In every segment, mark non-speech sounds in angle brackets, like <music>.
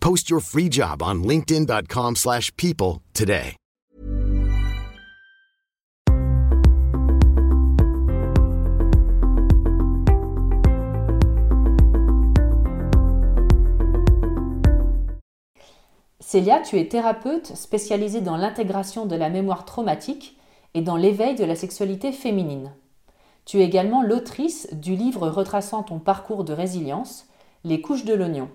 Post your free job on linkedin.com/people slash people today. Célia, tu es thérapeute spécialisée dans l'intégration de la mémoire traumatique et dans l'éveil de la sexualité féminine. Tu es également l'autrice du livre retraçant ton parcours de résilience, Les couches de l'oignon.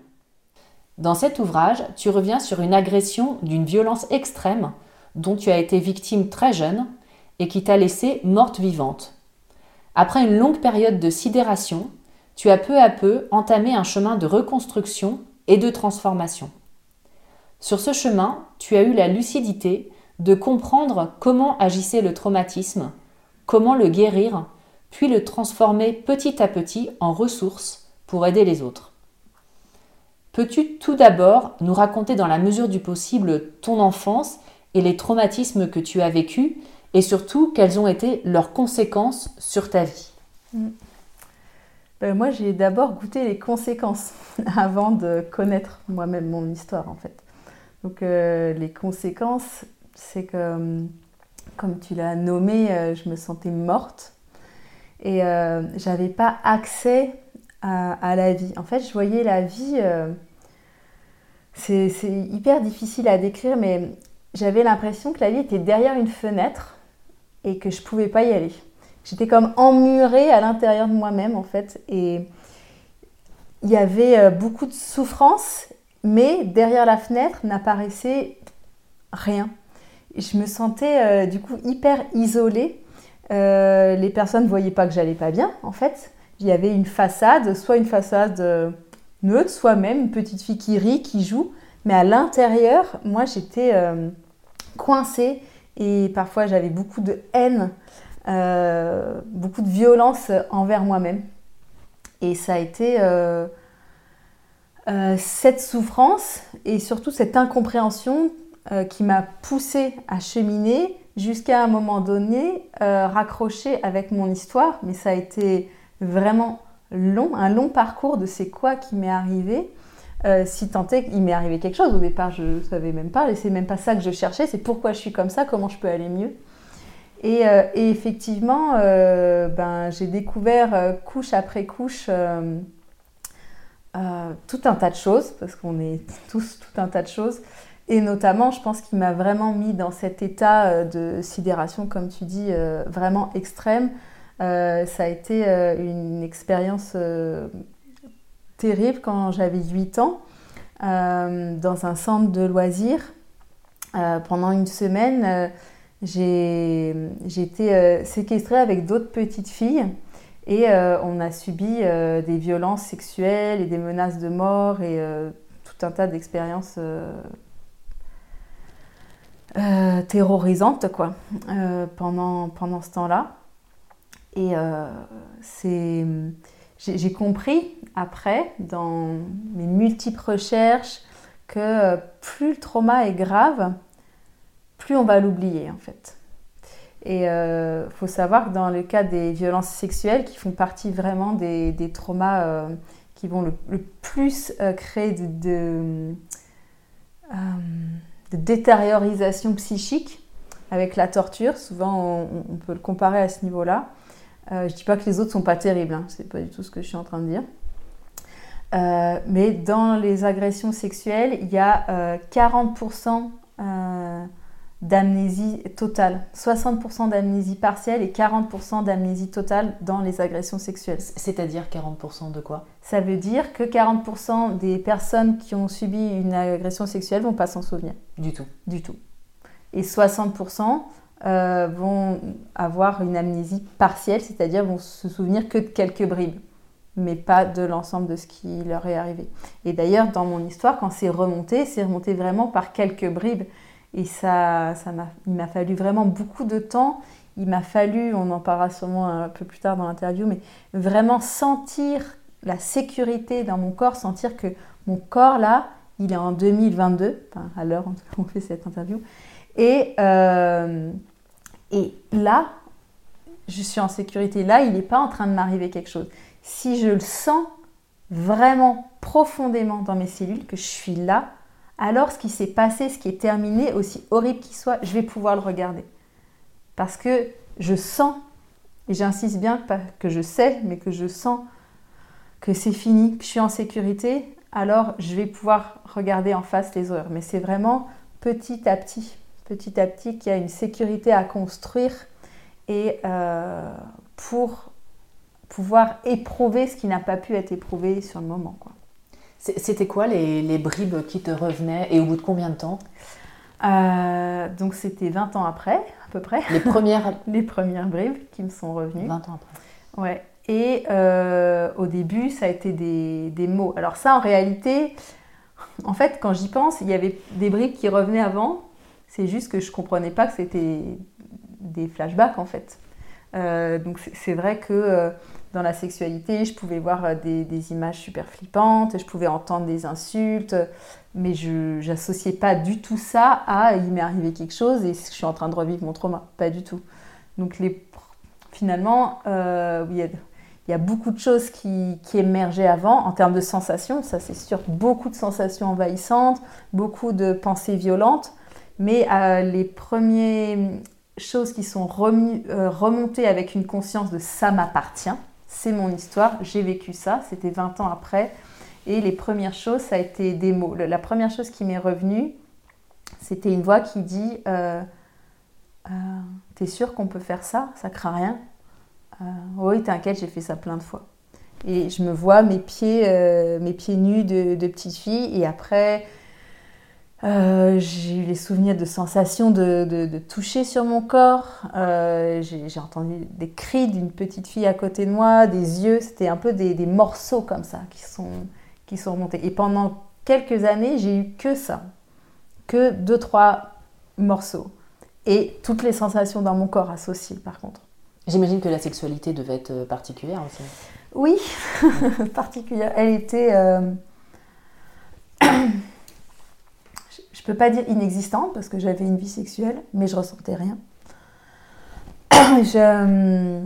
Dans cet ouvrage, tu reviens sur une agression d'une violence extrême dont tu as été victime très jeune et qui t'a laissé morte vivante. Après une longue période de sidération, tu as peu à peu entamé un chemin de reconstruction et de transformation. Sur ce chemin, tu as eu la lucidité de comprendre comment agissait le traumatisme, comment le guérir, puis le transformer petit à petit en ressources pour aider les autres. Peux-tu tout d'abord nous raconter dans la mesure du possible ton enfance et les traumatismes que tu as vécus et surtout quelles ont été leurs conséquences sur ta vie? Ben, moi, j'ai d'abord goûté les conséquences <laughs> avant de connaître moi-même mon histoire, en fait. Donc, euh, les conséquences, c'est que, euh, comme tu l'as nommé, euh, je me sentais morte et euh, j'avais pas accès à, la vie. En fait, je voyais la vie. euh, c'est hyper difficile à décrire, mais j'avais l'impression que la vie était derrière une fenêtre et que je pouvais pas y aller. J'étais comme emmurée à l'intérieur de moi-même en fait et il y avait euh, beaucoup de souffrance, mais derrière la fenêtre n'apparaissait rien. Je me sentais euh, du coup hyper isolée. Les personnes ne voyaient pas que j'allais pas bien en fait. Il y avait une façade, soit une façade euh, neutre, soit même une petite fille qui rit, qui joue. Mais à l'intérieur, moi j'étais euh, coincée et parfois j'avais beaucoup de haine, euh, beaucoup de violence envers moi-même. Et ça a été cette souffrance et surtout cette incompréhension qui m'a poussée à cheminer jusqu'à un moment donné raccrocher avec mon histoire. Mais ça a été vraiment long, un long parcours de c'est quoi qui m'est arrivé. Euh, si tant est qu'il m'est arrivé quelque chose, au départ je ne savais même pas, et c'est même pas ça que je cherchais, c'est pourquoi je suis comme ça, comment je peux aller mieux. Et, euh, effectivement, euh, ben, j'ai découvert couche après couche tout un tas de choses, parce qu'on est tous tout un tas de choses. Et notamment, je pense qu'il m'a vraiment mis dans cet état de sidération, comme tu dis, vraiment extrême. Euh, ça a été euh, une expérience euh, terrible quand j'avais 8 ans, dans un centre de loisirs. Pendant une semaine, j'ai été séquestrée avec d'autres petites filles et on a subi des violences sexuelles et des menaces de mort et tout un tas d'expériences terrorisantes quoi, pendant, pendant ce temps-là. Et euh, j'ai compris après, dans mes multiples recherches, que euh, plus le trauma est grave, plus on va l'oublier en fait. Et il euh, faut savoir que dans le cas des violences sexuelles, qui font partie vraiment des, traumas euh, qui vont le, plus créer de, détériorisation psychique avec la torture, souvent on, peut le comparer à ce niveau-là. Je ne dis pas que les autres sont pas terribles, hein, c'est pas du tout ce que je suis en train de dire. Euh, mais dans les agressions sexuelles, il y a 40% euh, euh, d'amnésie totale, 60% d'amnésie partielle et 40% d'amnésie totale dans les agressions sexuelles. C'est-à-dire 40% de quoi? Ça veut dire que 40% des personnes qui ont subi une agression sexuelle vont pas s'en souvenir. Du tout. Du tout. Et 60% vont avoir une amnésie partielle, c'est-à-dire vont se souvenir que de quelques bribes mais pas de l'ensemble de ce qui leur est arrivé. Et d'ailleurs, dans mon histoire, quand c'est remonté, c'est remonté vraiment par quelques bribes. Et ça, ça m'a, il m'a fallu vraiment beaucoup de temps. Il m'a fallu, on en parlera sûrement un peu plus tard dans l'interview, mais vraiment sentir la sécurité dans mon corps, sentir que mon corps là, il est en 2022, enfin, à l'heure où on fait cette interview. Et, euh, et là, je suis en sécurité. Là, il n'est pas en train de m'arriver quelque chose si je le sens vraiment profondément dans mes cellules, que je suis là, alors ce qui s'est passé, ce qui est terminé, aussi horrible qu'il soit, je vais pouvoir le regarder. Parce que je sens, et j'insiste bien, que je sais, mais que je sens que c'est fini, que je suis en sécurité, alors je vais pouvoir regarder en face les horreurs. Mais c'est vraiment petit à petit, petit à petit qu'il y a une sécurité à construire et euh, pour pouvoir éprouver ce qui n'a pas pu être éprouvé sur le moment. Quoi. C'était quoi les, bribes qui te revenaient et au bout de combien de temps? Euh, Donc c'était 20 ans après, à peu près. Les premières <laughs> Les premières bribes qui me sont revenues. 20 ans après. Ouais. Et euh, au début, ça a été des, des, mots. Alors ça, en réalité, en fait, quand j'y pense, il y avait des bribes qui revenaient avant. C'est juste que je comprenais pas que c'était des flashbacks, en fait. Euh, donc c'est vrai que dans la sexualité, je pouvais voir euh, des, images super flippantes, je pouvais entendre des insultes, mais je n'associais pas du tout ça à il m'est arrivé quelque chose et je suis en train de revivre mon trauma. Pas du tout. Donc finalement, euh, il, y a, beaucoup de choses qui, émergeaient avant en termes de sensations, ça c'est sûr, beaucoup de sensations envahissantes, beaucoup de pensées violentes, mais euh, les premières choses qui sont remontées avec une conscience de ça m'appartient, c'est mon histoire, j'ai vécu ça, c'était 20 ans après. Et les premières choses, ça a été des mots. La première chose qui m'est revenue, c'était une voix qui dit euh, euh, T'es sûr qu'on peut faire ça? Ça craint rien euh, Oui, t'inquiète, j'ai fait ça plein de fois. Et je me vois mes pieds, mes pieds nus de, de petite fille, et après, euh, j'ai eu les souvenirs de sensations de, toucher sur mon corps. Euh, j'ai entendu des cris d'une petite fille à côté de moi, des yeux. C'était un peu des, morceaux comme ça qui sont, qui sont remontés. Et pendant quelques années, j'ai eu que ça. Que deux, trois morceaux. Et toutes les sensations dans mon corps associées, par contre. J'imagine que la sexualité devait être euh, particulière aussi. Oui, <laughs> particulière. Elle était <clears throat> je peux pas dire inexistante parce que j'avais une vie sexuelle, mais je ressentais rien. <clears throat> je,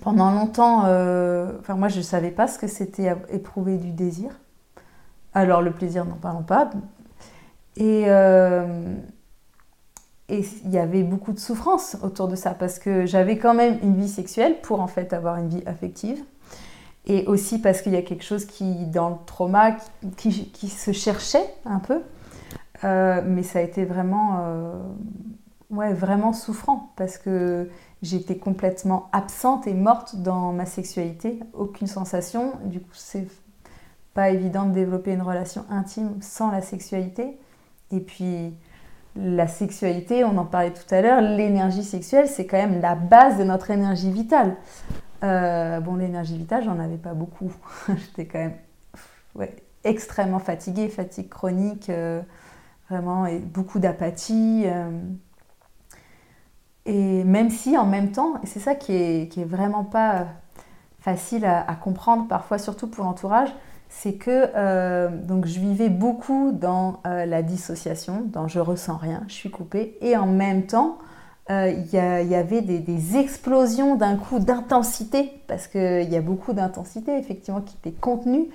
pendant longtemps, euh, enfin moi je savais pas ce que c'était éprouver du désir. Alors le plaisir, n'en parlons pas. Et euh, et il y avait beaucoup de souffrance autour de ça parce que j'avais quand même une vie sexuelle pour en fait avoir une vie affective et aussi parce qu'il y a quelque chose qui dans le trauma qui se cherchait un peu euh, mais ça a été vraiment, euh, ouais, vraiment souffrant parce que j'étais complètement absente et morte dans ma sexualité, aucune sensation. Du coup, c'est pas évident de développer une relation intime sans la sexualité. Et puis, la sexualité, on en parlait tout à l'heure, l'énergie sexuelle, c'est quand même la base de notre énergie vitale. Euh, bon, l'énergie vitale, j'en avais pas beaucoup. <laughs> J'étais quand même ouais, extrêmement fatiguée, fatigue chronique vraiment, et beaucoup d'apathie. Euh. et même si en même temps, et c'est ça qui est, qui est vraiment pas facile à, comprendre parfois, surtout pour l'entourage, c'est que euh, donc je vivais beaucoup dans euh, la dissociation, dans je ressens rien, je suis coupée, et en même temps, euh, il y, avait des, explosions d'un coup d'intensité, parce qu'il y a beaucoup d'intensité effectivement qui était contenue,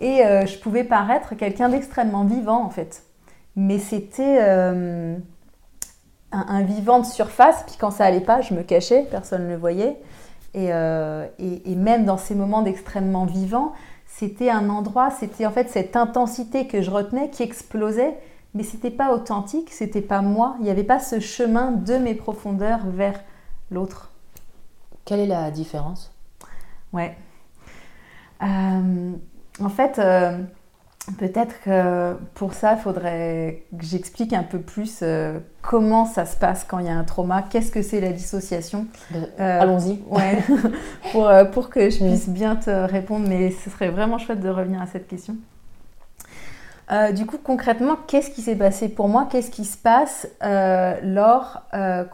et je pouvais paraître quelqu'un d'extrêmement vivant en fait. Mais c'était un, un, vivant de surface, puis quand ça allait pas, je me cachais, personne ne le voyait. Et, et même dans ces moments d'extrêmement vivant, c'était un endroit, c'était en fait cette intensité que je retenais qui explosait, mais c'était pas authentique, c'était pas moi, il n'y avait pas ce chemin de mes profondeurs vers l'autre. Quelle est la différence? Ouais. Euh, en fait, euh, Peut-être que pour ça, il faudrait que j'explique un peu plus euh, comment ça se passe quand il y a un trauma, qu'est-ce que c'est la dissociation. Euh, allons-y. Ouais, <laughs> pour, euh, pour, que je puisse bien te répondre, mais ce serait vraiment chouette de revenir à cette question. du coup, concrètement, qu'est-ce qui s'est passé pour moi? Qu'est-ce qui se passe lors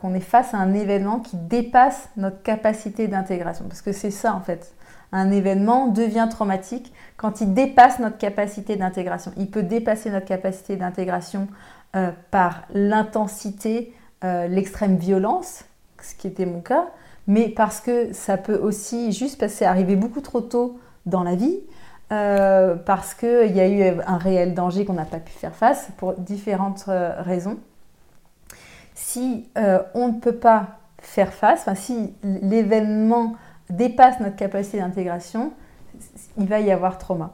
qu'on est face à un événement qui dépasse notre capacité d'intégration? Parce que c'est ça, en fait un événement devient traumatique quand il dépasse notre capacité d'intégration. Il peut dépasser notre capacité d'intégration euh, par l'intensité, euh, l'extrême violence, ce qui était mon cas, mais parce que ça peut aussi, juste c'est arrivé beaucoup trop tôt dans la vie, euh, parce qu'il y a eu un réel danger qu'on n'a pas pu faire face pour différentes raisons. Si on ne peut pas faire face, enfin, si l'événement dépasse notre capacité d'intégration, il va y avoir trauma.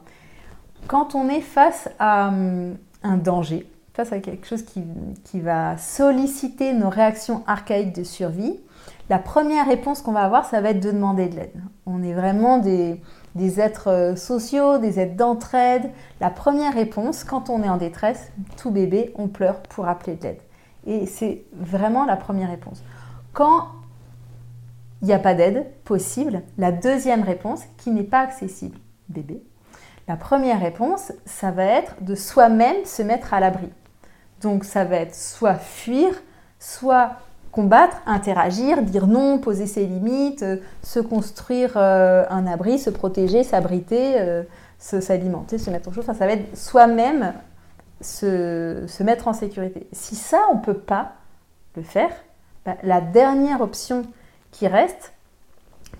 Quand on est face à hum, un danger, face à quelque chose qui, va solliciter nos réactions archaïques de survie, la première réponse qu'on va avoir, ça va être de demander de l'aide. On est vraiment des, des êtres euh, sociaux, des êtres d'entraide. La première réponse, quand on est en détresse, tout bébé, on pleure pour appeler de l'aide. Et c'est vraiment la première réponse. Quand il n'y a pas d'aide possible. La deuxième réponse, qui n'est pas accessible, bébé. La première réponse, ça va être de soi-même se mettre à l'abri. Donc ça va être soit fuir, soit combattre, interagir, dire non, poser ses limites, euh, se construire euh, un abri, se protéger, s'abriter, euh, s'alimenter, se, mettre en chose. Enfin, ça va être soi-même se, se, mettre en sécurité. Si ça, on ne peut pas le faire, bah, la dernière option qui reste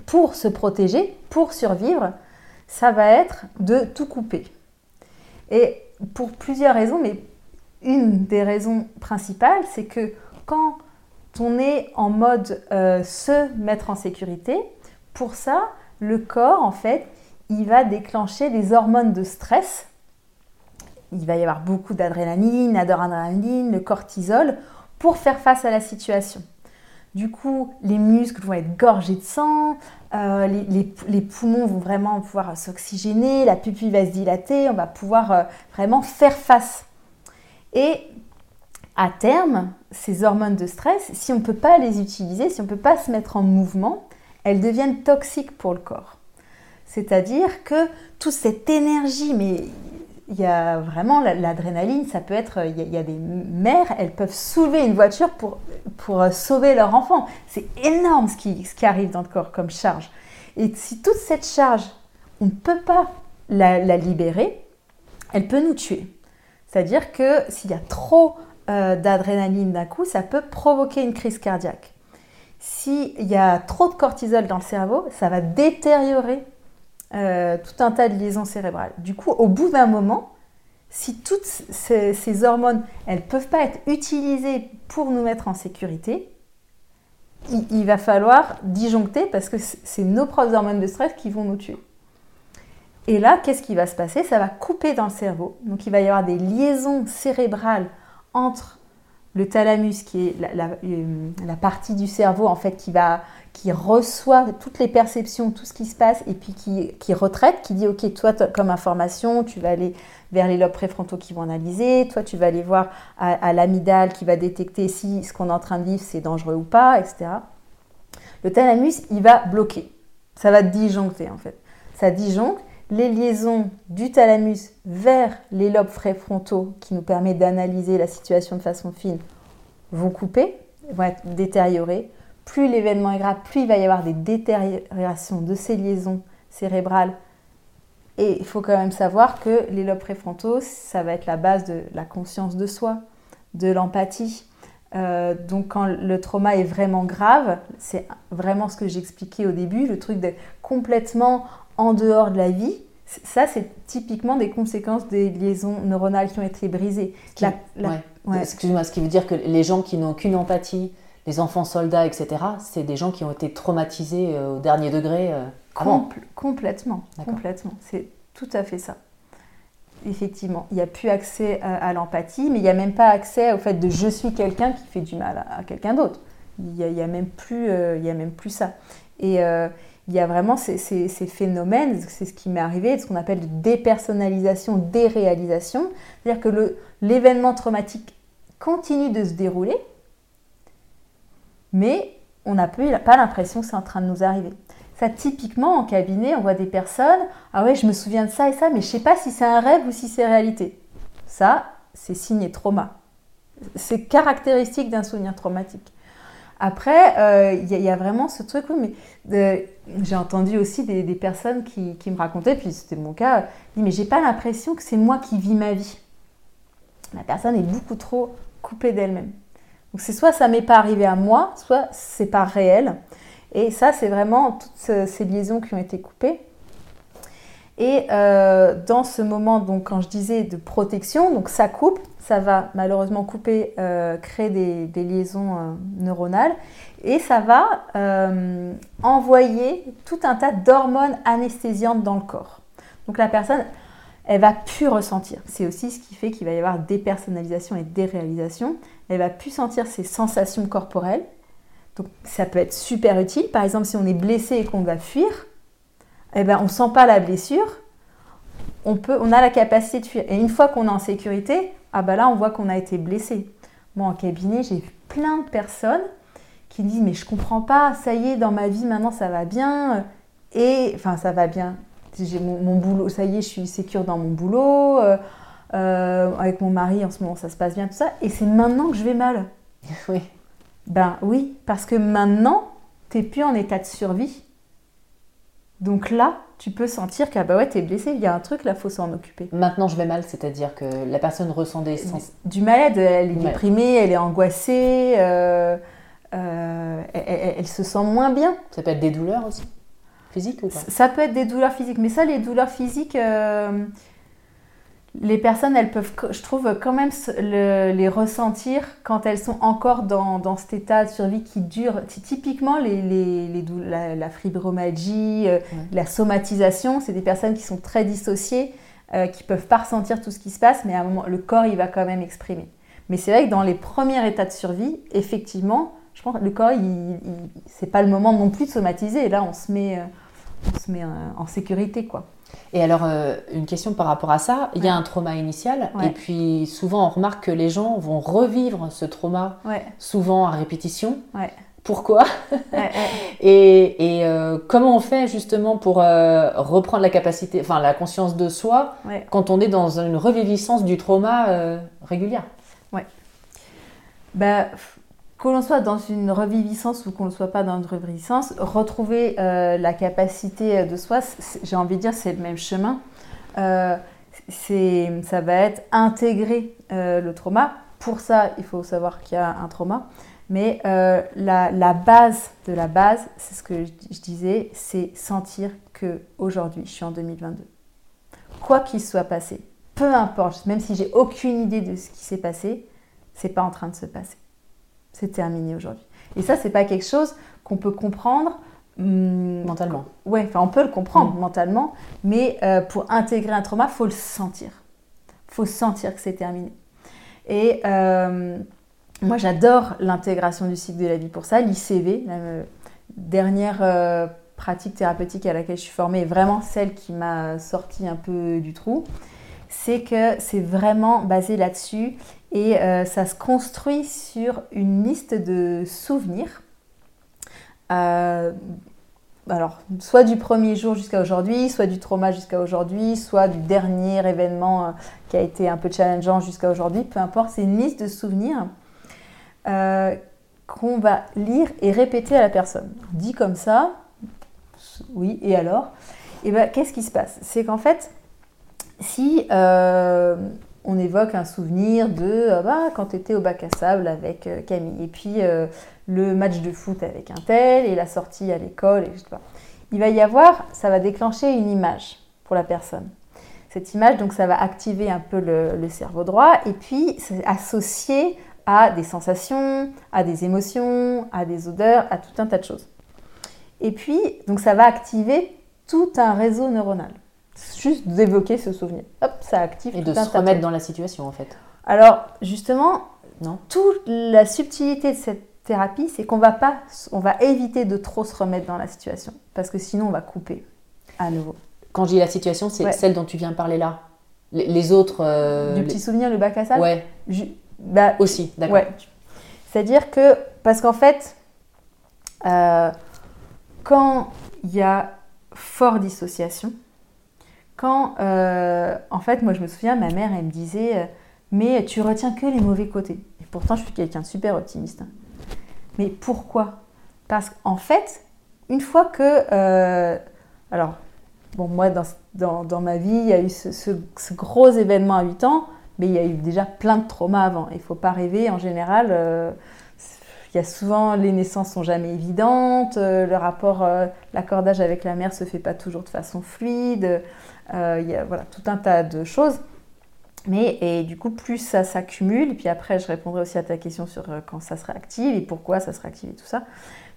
pour se protéger, pour survivre, ça va être de tout couper. Et pour plusieurs raisons, mais une des raisons principales, c'est que quand on est en mode euh, se mettre en sécurité, pour ça, le corps, en fait, il va déclencher des hormones de stress. Il va y avoir beaucoup d'adrénaline, d'adrénaline, le cortisol, pour faire face à la situation. Du coup, les muscles vont être gorgés de sang, euh, les, poumons vont vraiment pouvoir s'oxygéner, la pupille va se dilater, on va pouvoir euh, vraiment faire face. Et à terme, ces hormones de stress, si on ne peut pas les utiliser, si on ne peut pas se mettre en mouvement, elles deviennent toxiques pour le corps. C'est-à-dire que toute cette énergie, mais il y a vraiment l'adrénaline, ça peut être, il y, a, des mères, elles peuvent soulever une voiture pour, pour euh, sauver leur enfant. C'est énorme ce qui, ce qui arrive dans le corps comme charge. Et si toute cette charge, on ne peut pas la, libérer, elle peut nous tuer. C'est-à-dire que s'il y a trop euh, d'adrénaline d'un coup, ça peut provoquer une crise cardiaque. S'il y a trop de cortisol dans le cerveau, ça va détériorer euh, tout un tas de liaisons cérébrales. Du coup, au bout d'un moment, si toutes ces, hormones, elles ne peuvent pas être utilisées pour nous mettre en sécurité, il, va falloir disjoncter parce que c'est nos propres hormones de stress qui vont nous tuer. Et là, qu'est-ce qui va se passer? Ça va couper dans le cerveau. Donc il va y avoir des liaisons cérébrales entre le thalamus, qui est la, euh, partie du cerveau en fait qui va qui reçoit toutes les perceptions, tout ce qui se passe, et puis qui, retraite, qui dit, OK, toi, comme information, tu vas aller vers les lobes préfrontaux qui vont analyser, toi, tu vas aller voir à, l'amidale qui va détecter si ce qu'on est en train de vivre, c'est dangereux ou pas, etc. Le thalamus, il va bloquer. Ça va disjoncter, en fait. Ça disjoncte les liaisons du thalamus vers les lobes préfrontaux qui nous permettent d'analyser la situation de façon fine vont couper, vont être détériorées plus l'événement est grave, plus il va y avoir des détériorations de ces liaisons cérébrales Et il faut quand même savoir que les lobes préfrontaux, ça va être la base de la conscience de soi, de l'empathie. Euh, donc quand le trauma est vraiment grave, c'est vraiment ce que j'expliquais au début, le truc d'être complètement en dehors de la vie, ça c'est typiquement des conséquences des liaisons neuronales qui ont été brisées. Excuse-moi, ce qui veut dire que les gens qui n'ont aucune empathie, les enfants soldats, etc., c'est des gens qui ont été traumatisés euh, au dernier degré. Euh, complètement, complètement. C'est tout à fait ça. Effectivement, il n'y a plus accès à, l'empathie, mais il n'y a même pas accès au fait de je suis quelqu'un qui fait du mal à, quelqu'un d'autre. Il n'y a, même plus, euh, y a même plus ça. Et euh, il y a vraiment ces, phénomènes, c'est ce qui m'est arrivé, ce qu'on appelle de dépersonnalisation, déréalisation. C'est-à-dire que l'événement traumatique continue de se dérouler, mais on n'a pas l'impression que c'est en train de nous arriver. Ça, typiquement, en cabinet, on voit des personnes, ah ouais, je me souviens de ça et ça, mais je sais pas si c'est un rêve ou si c'est réalité. Ça, c'est signe trauma. C'est caractéristique d'un souvenir traumatique. Après, euh, il y, a vraiment ce truc, oui, mais j'ai entendu aussi des, personnes qui, me racontaient, puis c'était mon cas, mais j'ai pas l'impression que c'est moi qui vis ma vie. La personne est beaucoup trop coupée d'elle-même. Donc c'est soit ça m'est pas arrivé à moi, soit c'est pas réel. Et ça, c'est vraiment toutes ces liaisons qui ont été coupées. Et euh, dans ce moment, donc, quand je disais de protection, donc ça coupe, ça va malheureusement couper, euh, créer des, liaisons euh, neuronales, et ça va envoyer tout un tas d'hormones anesthésiantes dans le corps. Donc la personne, elle va plus ressentir. C'est aussi ce qui fait qu'il va y avoir dépersonnalisation et déréalisation. Elle va plus sentir ses sensations corporelles, donc ça peut être super utile. Par exemple, si on est blessé et qu'on va fuir, eh ben, on ne sent pas la blessure, on, peut, on a la capacité de fuir. Et une fois qu'on est en sécurité, ah ben là, on voit qu'on a été blessé. Moi, en cabinet, j'ai vu plein de personnes qui disent Mais je comprends pas, ça y est, dans ma vie, maintenant, ça va bien. Et, enfin, ça va bien. J'ai mon, boulot, ça y est, je suis sécure dans mon boulot. Euh, euh, avec mon mari, en ce moment, ça se passe bien, tout ça. Et c'est maintenant que je vais mal. <laughs> Oui. Ben oui, parce que maintenant, tu n'es plus en état de survie. Donc là, tu peux sentir que bah ouais, tu es blessé, il y a un truc, là, faut s'en occuper. Maintenant, je vais mal, c'est-à-dire que la personne ressent des sens. Du mal, elle est déprimée, elle est angoissée, euh, euh, elle, se sent moins bien. Ça peut être des douleurs aussi Physiques ou pas? Ça peut être des douleurs physiques, mais ça, les douleurs physiques, euh, les personnes, elles peuvent, je trouve, quand même les ressentir quand elles sont encore dans, cet état de survie qui dure. Typiquement, la, fibromagie, euh, la somatisation, c'est des personnes qui sont très dissociées, euh, qui ne peuvent pas ressentir tout ce qui se passe, mais à un moment, le corps, il va quand même exprimer. Mais c'est vrai que dans les premiers états de survie, effectivement, je pense que le corps, il, c'est pas le moment non plus de somatiser. Et là, on se met, euh, on se met en sécurité, quoi. Et alors, euh, une question par rapport à ça, il y a un trauma initial, et puis souvent on remarque que les gens vont revivre ce trauma, souvent à répétition. Pourquoi? <laughs> Et, et euh, comment on fait justement pour euh, reprendre la capacité, enfin la conscience de soi, quand on est dans une reviviscence du trauma régulière? Ouais. Bah, que l'on soit dans une reviviscence ou qu'on ne soit pas dans une reviviscence, retrouver euh, la capacité de soi, j'ai envie de dire, c'est le même chemin. Euh, ça va être intégrer euh, le trauma. Pour ça, il faut savoir qu'il y a un trauma. Mais la, base de la base, c'est ce que je, je disais, c'est sentir que aujourd'hui, je suis en 2022. Quoi qu'il soit passé, peu importe, même si j'ai aucune idée de ce qui s'est passé, c'est pas en train de se passer c'est terminé aujourd'hui. Et ça, c'est pas quelque chose qu'on peut comprendre hum, mentalement. Ouais, enfin, on peut le comprendre mm. mentalement, mais euh, pour intégrer un trauma, faut le sentir. Faut sentir que c'est terminé. Et euh, moi, j'adore l'intégration du cycle de la vie pour ça. L'ICV, la euh, dernière pratique thérapeutique à laquelle je suis formée, est vraiment celle qui m'a sorti un peu du trou. C'est que c'est vraiment basé là-dessus et euh, ça se construit sur une liste de souvenirs. Euh, alors, soit du premier jour jusqu'à aujourd'hui, soit du trauma jusqu'à aujourd'hui, soit du dernier événement euh, qui a été un peu challengeant jusqu'à aujourd'hui, peu importe, c'est une liste de souvenirs qu'on va lire et répéter à la personne. Dit comme ça, oui, et alors? Et ben, qu'est-ce qui se passe? C'est qu'en fait, si on évoque un souvenir de ah bah, quand tu étais au bac à sable avec euh, Camille, et puis euh, le match de foot avec un tel, et la sortie à l'école, et je sais pas. Il va y avoir, ça va déclencher une image pour la personne. Cette image, donc ça va activer un peu le, le cerveau droit, et puis c'est associé à des sensations, à des émotions, à des odeurs, à tout un tas de choses. Et puis, donc ça va activer tout un réseau neuronal. Juste d'évoquer ce souvenir. Hop, ça active Et de se remettre dans la situation en fait. Alors, justement, Non toute la subtilité de cette thérapie, c'est qu'on va pas, on va éviter de trop se remettre dans la situation, parce que sinon on va couper à nouveau. Quand je dis la situation, c'est Ouais. celle dont tu viens de parler là. Les, les autres. euh, du les- petit souvenir, le bac à sable. Ouais, bah, aussi, d'accord. Ouais. C'est-à-dire que, parce qu'en fait, euh, quand il y a fort dissociation, quand, euh, en fait, moi je me souviens, ma mère, elle me disait, euh, mais tu retiens que les mauvais côtés. Et pourtant, je suis quelqu'un de super optimiste. hein. Mais pourquoi? Parce qu'en fait, une fois que, euh, alors, bon, moi, dans, dans, ma vie, il y a eu ce, ce- gros événement à 8 ans, mais il y a eu déjà plein de traumas avant. Il ne faut pas rêver, en général, il y a souvent, les naissances sont jamais évidentes, le rapport, l'accordage avec la mère se fait pas toujours de façon fluide, il y a voilà, tout un tas de choses. Mais et du coup, plus ça s'accumule, puis après, je répondrai aussi à ta question sur euh, quand ça se réactive et pourquoi ça se réactive et tout ça.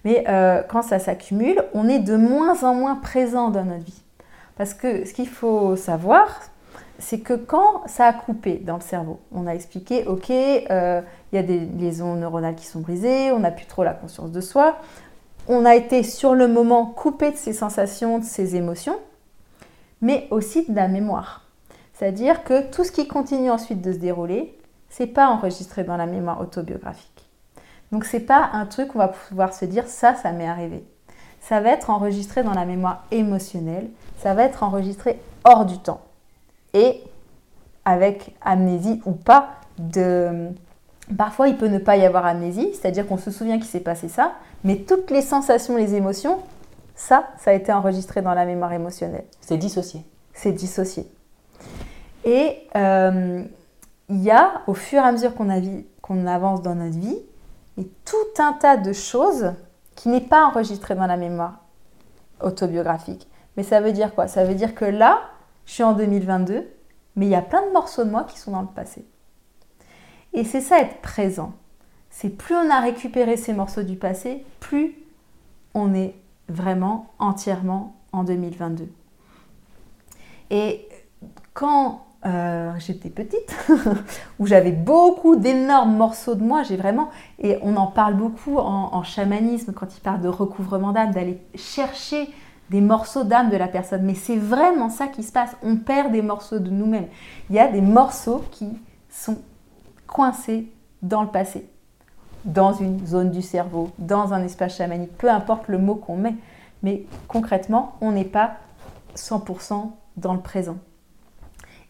Mais euh, quand ça s'accumule, on est de moins en moins présent dans notre vie. Parce que ce qu'il faut savoir, c'est que quand ça a coupé dans le cerveau, on a expliqué, ok, euh, il y a des liaisons neuronales qui sont brisées, on n'a plus trop la conscience de soi, on a été sur le moment coupé de ses sensations, de ses émotions, mais aussi de la mémoire. C'est-à-dire que tout ce qui continue ensuite de se dérouler, c'est pas enregistré dans la mémoire autobiographique. Donc c'est pas un truc qu'on va pouvoir se dire ça, ça m'est arrivé. Ça va être enregistré dans la mémoire émotionnelle, ça va être enregistré hors du temps et avec amnésie ou pas de parfois il peut ne pas y avoir amnésie, c'est-à-dire qu'on se souvient qu'il s'est passé ça, mais toutes les sensations, les émotions, ça, ça a été enregistré dans la mémoire émotionnelle. C'est dissocié. C'est dissocié. Et euh, il y a, au fur et à mesure qu'on avance dans notre vie, et tout un tas de choses qui n'est pas enregistré dans la mémoire autobiographique. Mais ça veut dire quoi? Ça veut dire que là, je suis en 2022, mais il y a plein de morceaux de moi qui sont dans le passé. Et c'est ça être présent. C'est plus on a récupéré ces morceaux du passé, plus on est vraiment entièrement en 2022. Et quand euh, j'étais petite, <laughs> où j'avais beaucoup d'énormes morceaux de moi, j'ai vraiment, et on en parle beaucoup en, en chamanisme quand il parle de recouvrement d'âme, d'aller chercher des morceaux d'âme de la personne. Mais c'est vraiment ça qui se passe. On perd des morceaux de nous-mêmes. Il y a des morceaux qui sont coincés dans le passé, dans une zone du cerveau, dans un espace chamanique, peu importe le mot qu'on met. Mais concrètement, on n'est pas 100% dans le présent.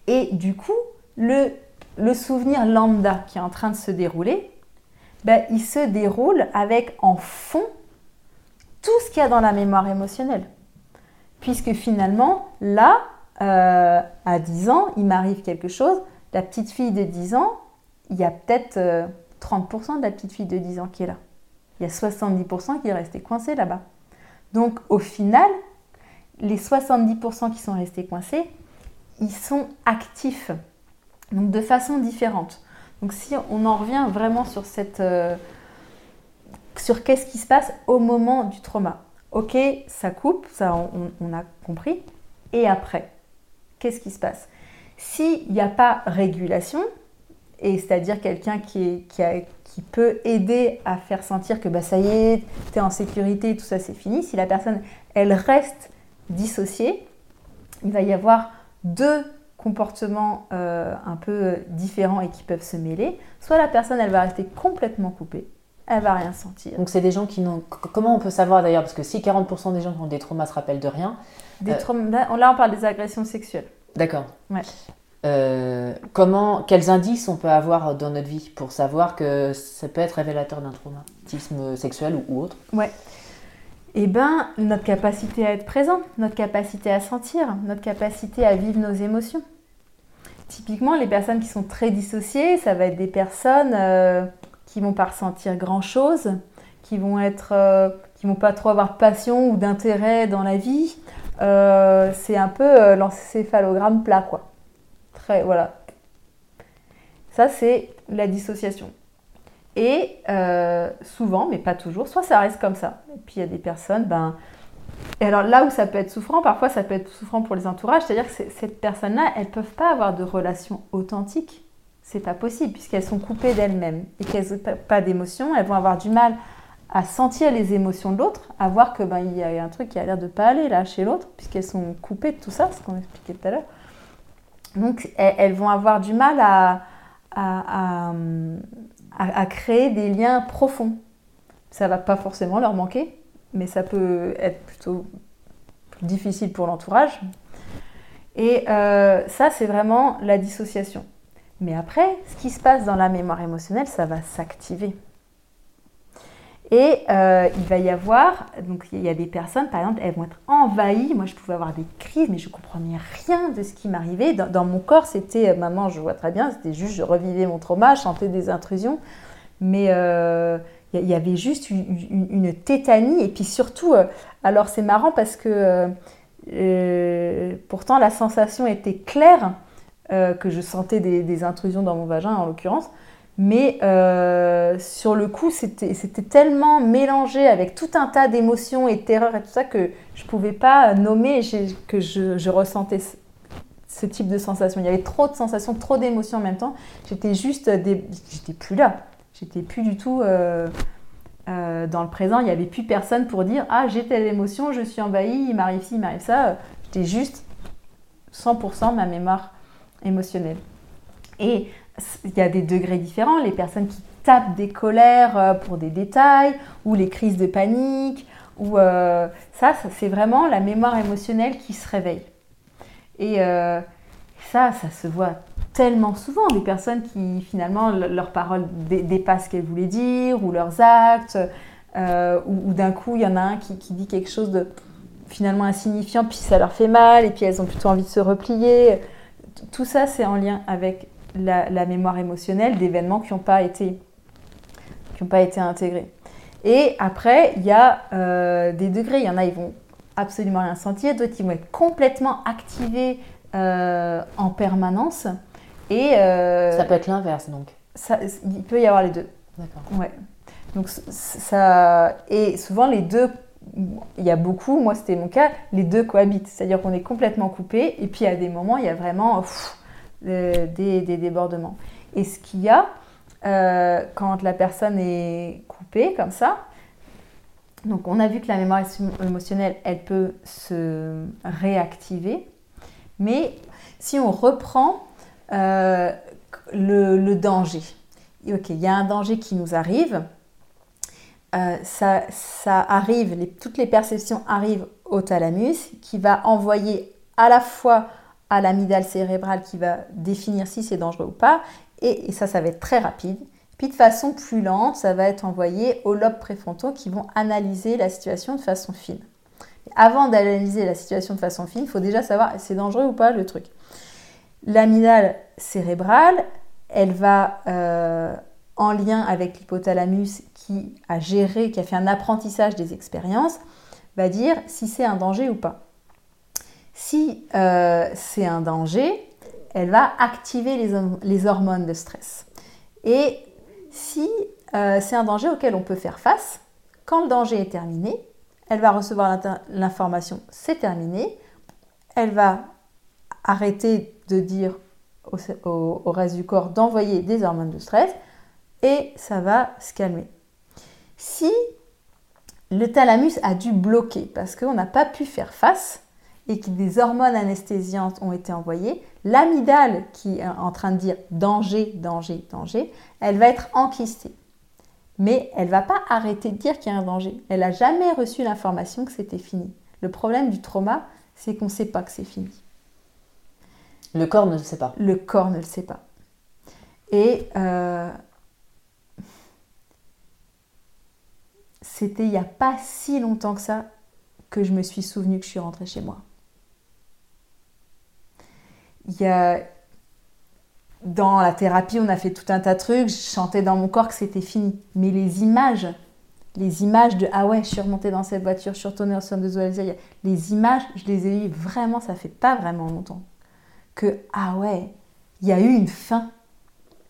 Et du coup, le, souvenir lambda qui est en train de se dérouler, ben, il se déroule avec en fond tout ce qu'il y a dans la mémoire émotionnelle. Puisque finalement, là, euh, à 10 ans, il m'arrive quelque chose. La petite fille de 10 ans, il y a peut-être euh, 30% de la petite fille de 10 ans qui est là. Il y a 70% qui est resté coincé là-bas. Donc au final, les 70% qui sont restés coincés, ils sont actifs, donc de façon différente. Donc si on en revient vraiment sur cette, euh, sur qu'est-ce qui se passe au moment du trauma. Ok, ça coupe, ça on, on a compris. Et après, qu'est-ce qui se passe? S'il n'y a pas régulation, et c'est-à-dire quelqu'un qui, peut aider à faire sentir que bah, ça y est, tu es en sécurité, tout ça c'est fini. Si la personne, elle reste dissociée, il va y avoir deux comportements euh, un peu différents et qui peuvent se mêler. Soit la personne, elle va rester complètement coupée, elle va rien sentir. Donc c'est des gens qui n'ont. Comment on peut savoir d'ailleurs? Parce que si 40% des gens qui ont des traumas se rappellent de rien, Des Euh, traumas- là, là, on parle des agressions sexuelles. d'accord. Ouais. Euh, comment, quels indices on peut avoir dans notre vie pour savoir que ça peut être révélateur d'un traumatisme sexuel ou, autre? Ouais. Eh ben, notre capacité à être présent, notre capacité à sentir, notre capacité à vivre nos émotions. Typiquement, les personnes qui sont très dissociées, ça va être des personnes euh, qui vont pas ressentir grand chose, qui vont être, euh, qui vont pas trop avoir passion ou d'intérêt dans la vie. Euh, c'est un peu l'encéphalogramme plat, quoi. Voilà. Ça, c'est la dissociation. Et souvent, mais pas toujours, soit ça reste comme ça. Et puis il y a des personnes, ben, alors là où ça peut être souffrant, parfois ça peut être souffrant pour les entourages, c'est-à-dire que cette personne-là, elles ne peuvent pas avoir de relation authentique. C'est pas possible puisqu'elles sont coupées d'elles-mêmes et qu'elles n'ont pas d'émotions, elles vont avoir du mal à sentir les émotions de l'autre, à voir que ben, y a un truc qui a l'air de pas aller là chez l'autre puisqu'elles sont coupées de tout ça, ce qu'on expliquait tout à l'heure. Donc elles, vont avoir du mal à, créer des liens profonds. Ça va pas forcément leur manquer, mais ça peut être plutôt difficile pour l'entourage. Et euh, ça, c'est vraiment la dissociation. Mais après, ce qui se passe dans la mémoire émotionnelle, ça va s'activer. Et euh, il va y avoir, donc il y a des personnes, par exemple, elles vont être envahies. Moi, je pouvais avoir des crises, mais je ne comprenais rien de ce qui m'arrivait. Dans, mon corps, c'était, euh, maman, je vois très bien, c'était juste, je revivais mon trauma, je sentais des intrusions. Mais il y avait juste une, tétanie. Et puis surtout, euh, alors c'est marrant parce que euh, euh, pourtant la sensation était claire, que je sentais des, intrusions dans mon vagin en l'occurrence. Mais sur le coup, c'était tellement mélangé avec tout un tas d'émotions et de terreurs et tout ça que je ne pouvais pas nommer que je, je ressentais ce type de sensation. Il y avait trop de sensations, trop d'émotions en même temps. J'étais juste, j'étais plus là. J'étais plus du tout euh, euh, dans le présent. Il n'y avait plus personne pour dire Ah, j'ai telle émotion, je suis envahie, il m'arrive ci, il m'arrive ça. J'étais juste 100% ma mémoire émotionnelle. Et il y a des degrés différents. Les personnes qui tapent des colères euh, pour des détails, ou les crises de panique, ou ça, ça c'est vraiment la mémoire émotionnelle qui se réveille. Et ça, ça se voit tellement souvent des personnes qui finalement leurs paroles dépassent ce qu'elles voulaient dire ou leurs actes euh, ou, d'un coup il y en a un qui, dit quelque chose de finalement insignifiant puis ça leur fait mal et puis elles ont plutôt envie de se replier tout ça c'est en lien avec la, mémoire émotionnelle d'événements qui n'ont pas été qui n'ont pas été intégrés et après il y a euh, des degrés il y en a ils vont absolument rien sentir d'autres ils vont être complètement activés euh, en permanence et euh, ça peut être l'inverse donc. Ça, il peut y avoir les deux. D'accord. Ouais. Donc ça et souvent les deux, il y a beaucoup, moi c'était mon cas, les deux cohabitent, c'est-à-dire qu'on est complètement coupé et puis à des moments il y a vraiment des, des, débordements. Et ce qu'il y a euh, quand la personne est coupée comme ça, donc on a vu que la mémoire émotionnelle elle peut se réactiver, mais si on reprend euh, le, danger. Ok, il y a un danger qui nous arrive. Euh, ça, arrive, toutes les perceptions arrivent au thalamus qui va envoyer à la fois à l'amygdale cérébrale qui va définir si c'est dangereux ou pas, et, ça, ça va être très rapide. Puis de façon plus lente, ça va être envoyé aux lobes préfrontaux qui vont analyser la situation de façon fine. Avant d'analyser la situation de façon fine, il faut déjà savoir c'est dangereux ou pas le truc. L'amygdale cérébrale, elle va, euh, en lien avec l'hypothalamus qui a géré, qui a fait un apprentissage des expériences, va dire si c'est un danger ou pas. Si euh, c'est un danger, elle va activer les, hormones de stress. Et si euh, c'est un danger auquel on peut faire face, quand le danger est terminé, elle va recevoir l'information c'est terminé, elle va arrêter de dire au, reste du corps d'envoyer des hormones de stress et ça va se calmer. Si le thalamus a dû bloquer parce qu'on n'a pas pu faire face et que des hormones anesthésiantes ont été envoyées, l'amygdale qui est en train de dire danger, danger, danger, elle va être enquistée. Mais elle va pas arrêter de dire qu'il y a un danger. Elle n'a jamais reçu l'information que c'était fini. Le problème du trauma, c'est qu'on ne sait pas que c'est fini. Le corps ne le sait pas. Le corps ne le sait pas. Et euh, c'était il n'y a pas si longtemps que ça que je me suis souvenu que je suis rentrée chez moi. Il y a, dans la thérapie, on a fait tout un tas de trucs, je chantais dans mon corps que c'était fini. Mais les images, les images de ah ouais, je suis remontée dans cette voiture, je suis retournée au centre de les images, je les ai eues vraiment, ça fait pas vraiment longtemps. Que ah ouais, il y a eu une fin.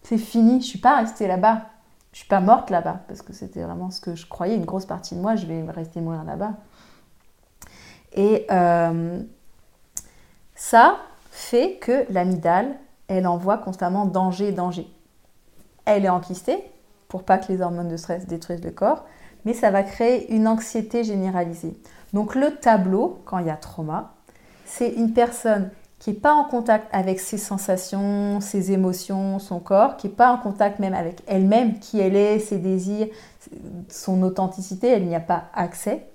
C'est fini, je suis pas restée là-bas. Je suis pas morte là-bas parce que c'était vraiment ce que je croyais, une grosse partie de moi, je vais rester mourir là-bas. Et euh, ça fait que l'amygdale, elle envoie constamment danger, danger. Elle est enquistée pour pas que les hormones de stress détruisent le corps, mais ça va créer une anxiété généralisée. Donc le tableau, quand il y a trauma, c'est une personne qui n'est pas en contact avec ses sensations, ses émotions, son corps, qui n'est pas en contact même avec elle-même, qui elle est, ses désirs, son authenticité, elle n'y a pas accès.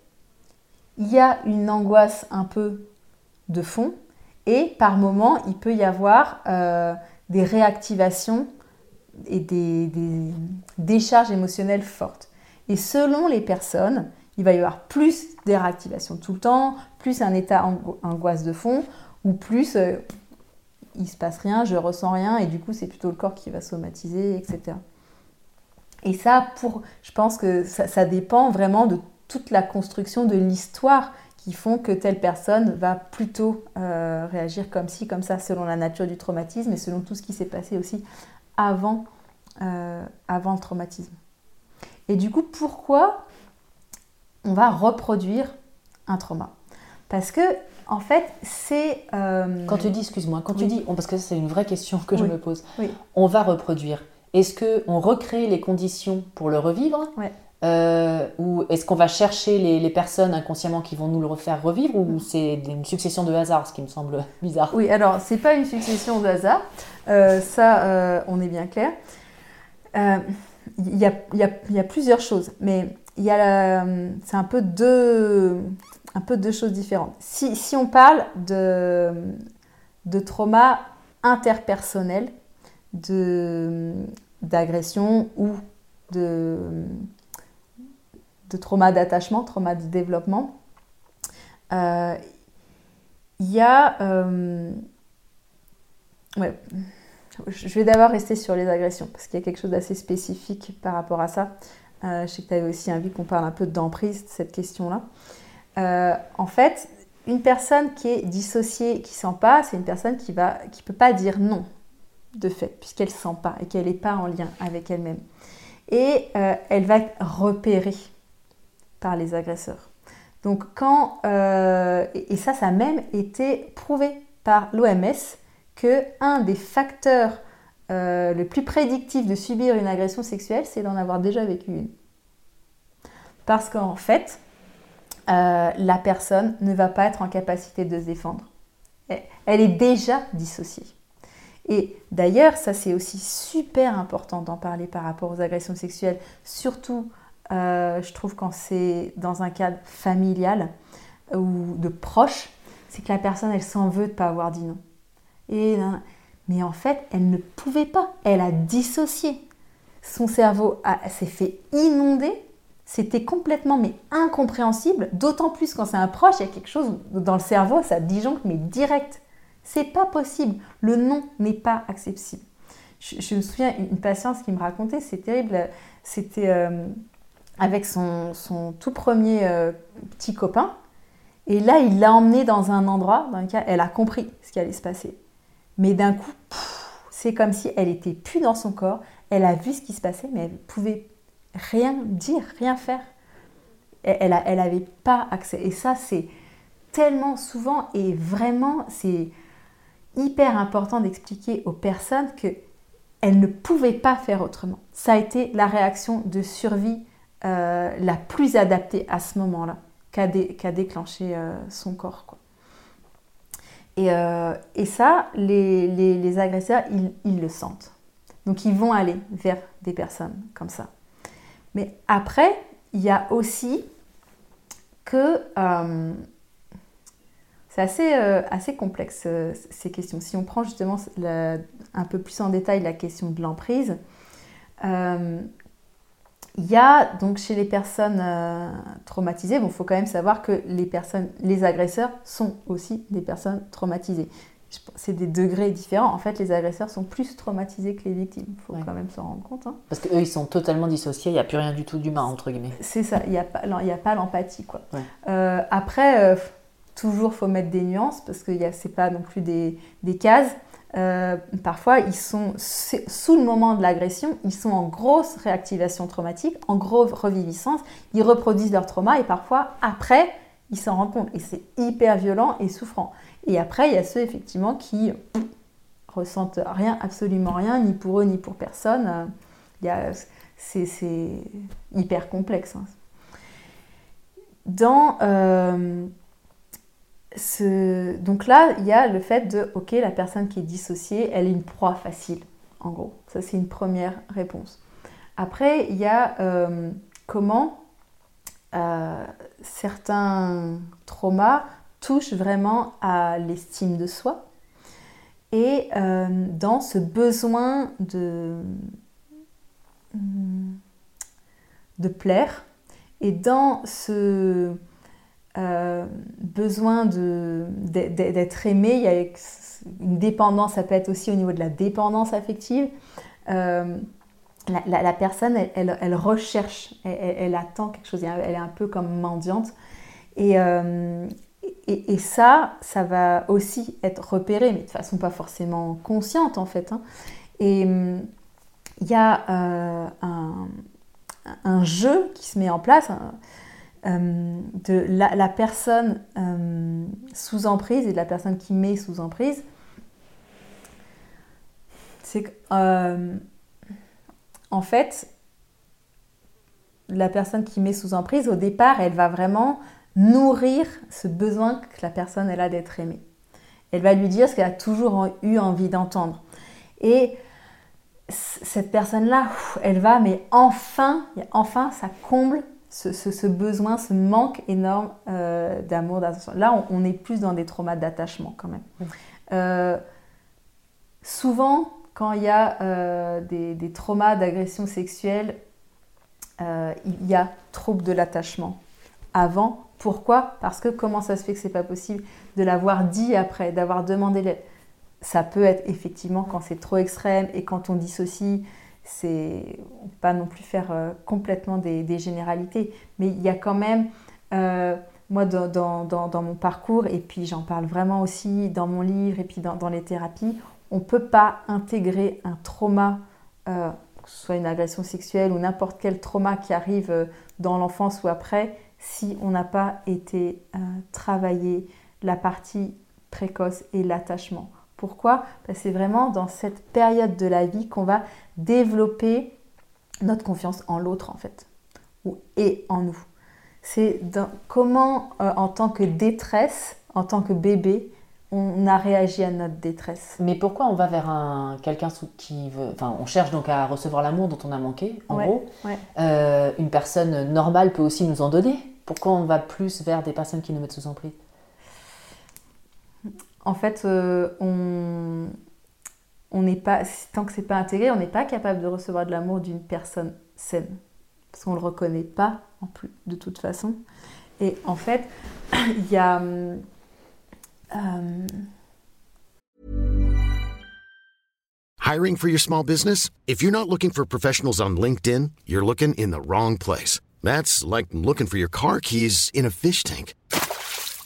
Il y a une angoisse un peu de fond et par moment, il peut y avoir euh, des réactivations et des, décharges émotionnelles fortes. Et selon les personnes, il va y avoir plus des réactivations tout le temps, plus un état angoisse de fond, ou plus euh, il se passe rien, je ressens rien, et du coup c'est plutôt le corps qui va somatiser, etc. Et ça, pour, je pense que ça, dépend vraiment de toute la construction de l'histoire qui font que telle personne va plutôt euh, réagir comme ci, comme ça, selon la nature du traumatisme et selon tout ce qui s'est passé aussi avant, euh, avant le traumatisme. Et du coup, pourquoi on va reproduire un trauma? Parce que en fait, c'est. Euh, quand tu dis, excuse-moi, quand tu dis, parce que c'est une vraie question que je me pose, on va reproduire. Est-ce qu'on recrée les conditions pour le revivre? Euh, Ou est-ce qu'on va chercher les, personnes inconsciemment qui vont nous le refaire revivre Ou c'est une succession de hasards, ce qui me semble <laughs> bizarre? Oui, alors, c'est pas une succession de hasards. Euh, ça, on est bien clair. Il y, a, plusieurs choses, mais il y a c'est un peu deux un peu deux choses différentes. Si, on parle de, de trauma interpersonnel, d'agression ou de, de trauma d'attachement, trauma de développement, euh, il y a... Euh, je vais d'abord rester sur les agressions parce qu'il y a quelque chose d'assez spécifique par rapport à ça. Euh, je sais que tu avais aussi envie qu'on parle un peu d'emprise de cette question-là. En fait, une personne qui est dissociée, qui sent pas, c'est une personne qui va, qui peut pas dire non de fait, puisqu'elle sent pas et qu'elle n'est pas en lien avec elle-même. Et elle va repérée par les agresseurs. Donc quand euh, et ça, ça a même été prouvé par l'OMS que un des facteurs le plus prédictif de subir une agression sexuelle, c'est d'en avoir déjà vécu une. Parce qu'en fait, euh, la personne ne va pas être en capacité de se défendre. Elle est déjà dissociée. Et d'ailleurs, ça c'est aussi super important d'en parler par rapport aux agressions sexuelles, surtout euh, je trouve quand c'est dans un cadre familial ou de proche, c'est que la personne elle s'en veut de ne pas avoir dit non. Et, mais en fait, elle ne pouvait pas, elle a dissocié. Son cerveau s'est fait inonder c'était complètement mais incompréhensible, d'autant plus quand c'est un proche, il y a quelque chose dans le cerveau, ça disjoncte mais direct. C'est pas possible. Le non n'est pas accessible. Je, me souviens une patiente qui me racontait, c'est terrible, c'était euh, avec son, tout premier euh, petit copain. Et là, il l'a emmenée dans un endroit dans lequel elle a compris ce qui allait se passer. Mais d'un coup, c'est comme si elle était plus dans son corps. Elle a vu ce qui se passait, mais elle pouvait rien dire, rien faire. Elle n'avait pas accès. Et ça, c'est tellement souvent et vraiment, c'est hyper important d'expliquer aux personnes que elles ne pouvaient pas faire autrement. Ça a été la réaction de survie euh, la plus adaptée à ce moment-là qu'a déclenché euh, son corps. Euh, et, ça, les, agresseurs, ils le sentent. Donc ils vont aller vers des personnes comme ça. Mais après, il y a aussi que c'est assez, complexe ces questions. Si on prend justement un peu plus en détail la question de l'emprise, il y a donc chez les personnes euh, traumatisées, bon, il faut quand même savoir que les personnes, les agresseurs sont aussi des personnes traumatisées. C'est des degrés différents. En fait, les agresseurs sont plus traumatisés que les victimes. Il faut quand même s'en rendre compte. Hein. Parce qu'eux, ils sont totalement dissociés. Il n'y a plus rien du tout d'humain, entre guillemets. C'est ça. Il n'y a pas, l'empathie. quoi. Euh, après, euh, toujours, faut mettre des nuances parce que ce n'est pas non plus des, des cases. Euh, parfois, ils sont sous le moment de l'agression, ils sont en grosse réactivation traumatique, en grosse reviviscence, ils reproduisent leur trauma et parfois, après, ils s'en rendent compte. Et c'est hyper violent et souffrant. Et après, il y a ceux, effectivement, qui ressentent rien, absolument rien, ni pour eux, ni pour personne. C'est hyper complexe. Hein. Dans... Euh, donc là, il y a le fait de, ok, la personne qui est dissociée, elle est une proie facile, en gros. Ça, c'est une première réponse. Après, il y a euh, comment euh, certains traumas touchent vraiment à l'estime de soi et euh, dans ce besoin de, de plaire et dans ce euh, besoin d'être aimé, il y a une dépendance, ça peut être aussi au niveau de la dépendance affective. Euh, la, personne, elle, recherche, elle, attend quelque chose, elle est un peu comme mendiante. Euh, et, et, ça, ça va aussi être repéré, mais de façon pas forcément consciente en fait. Hein. Et il y a un, un, jeu qui se met en place. Euh, de la, personne euh, sous emprise et de la personne qui met sous emprise, c'est que, euh, fait, la personne qui met sous emprise, au départ, elle va vraiment nourrir ce besoin que la personne elle a d'être aimée. Elle va lui dire ce qu'elle a toujours eu envie d'entendre. Et cette personne-là, elle va, mais enfin, enfin, ça comble ce, besoin, ce manque énorme euh, d'amour, d'attention. Là, on, est plus dans des traumas d'attachement quand même. Euh, souvent, quand il y a euh, des, traumas d'agression sexuelle, il y a trouble de l'attachement avant. Pourquoi? Parce que comment ça se fait que c'est pas possible de l'avoir dit après, d'avoir demandé. Ça peut être effectivement quand c'est trop extrême et quand on dissocie c'est pas non plus faire euh, complètement des, généralités, mais il y a quand même, euh, moi dans, mon parcours, et puis j'en parle vraiment aussi dans mon livre et puis dans, les thérapies, on ne peut pas intégrer un trauma, euh, que ce soit une agression sexuelle ou n'importe quel trauma qui arrive dans l'enfance ou après, si on n'a pas été travaillé la partie précoce et l'attachement. Pourquoi Parce que c'est vraiment dans cette période de la vie qu'on va développer notre confiance en l'autre en fait, ou et en nous. C'est comment, euh, en tant que détresse, en tant que bébé, on a réagi à notre détresse. Mais pourquoi on va vers un quelqu'un qui veut, enfin, on cherche donc à recevoir l'amour dont on a manqué, en gros. Euh, une personne normale peut aussi nous en donner. Pourquoi on va plus vers des personnes qui nous mettent sous emprise? En fait, euh, on n'est pas, tant que c'est pas intégré, on n'est pas capable de recevoir de l'amour d'une personne saine. Parce qu'on le reconnaît pas, de toute façon. Et en fait, <clears throat> il y a. Euh, Hiring for your small business? If you're not looking for professionals on LinkedIn, you're looking in the wrong place. That's like looking for your car keys in a fish tank.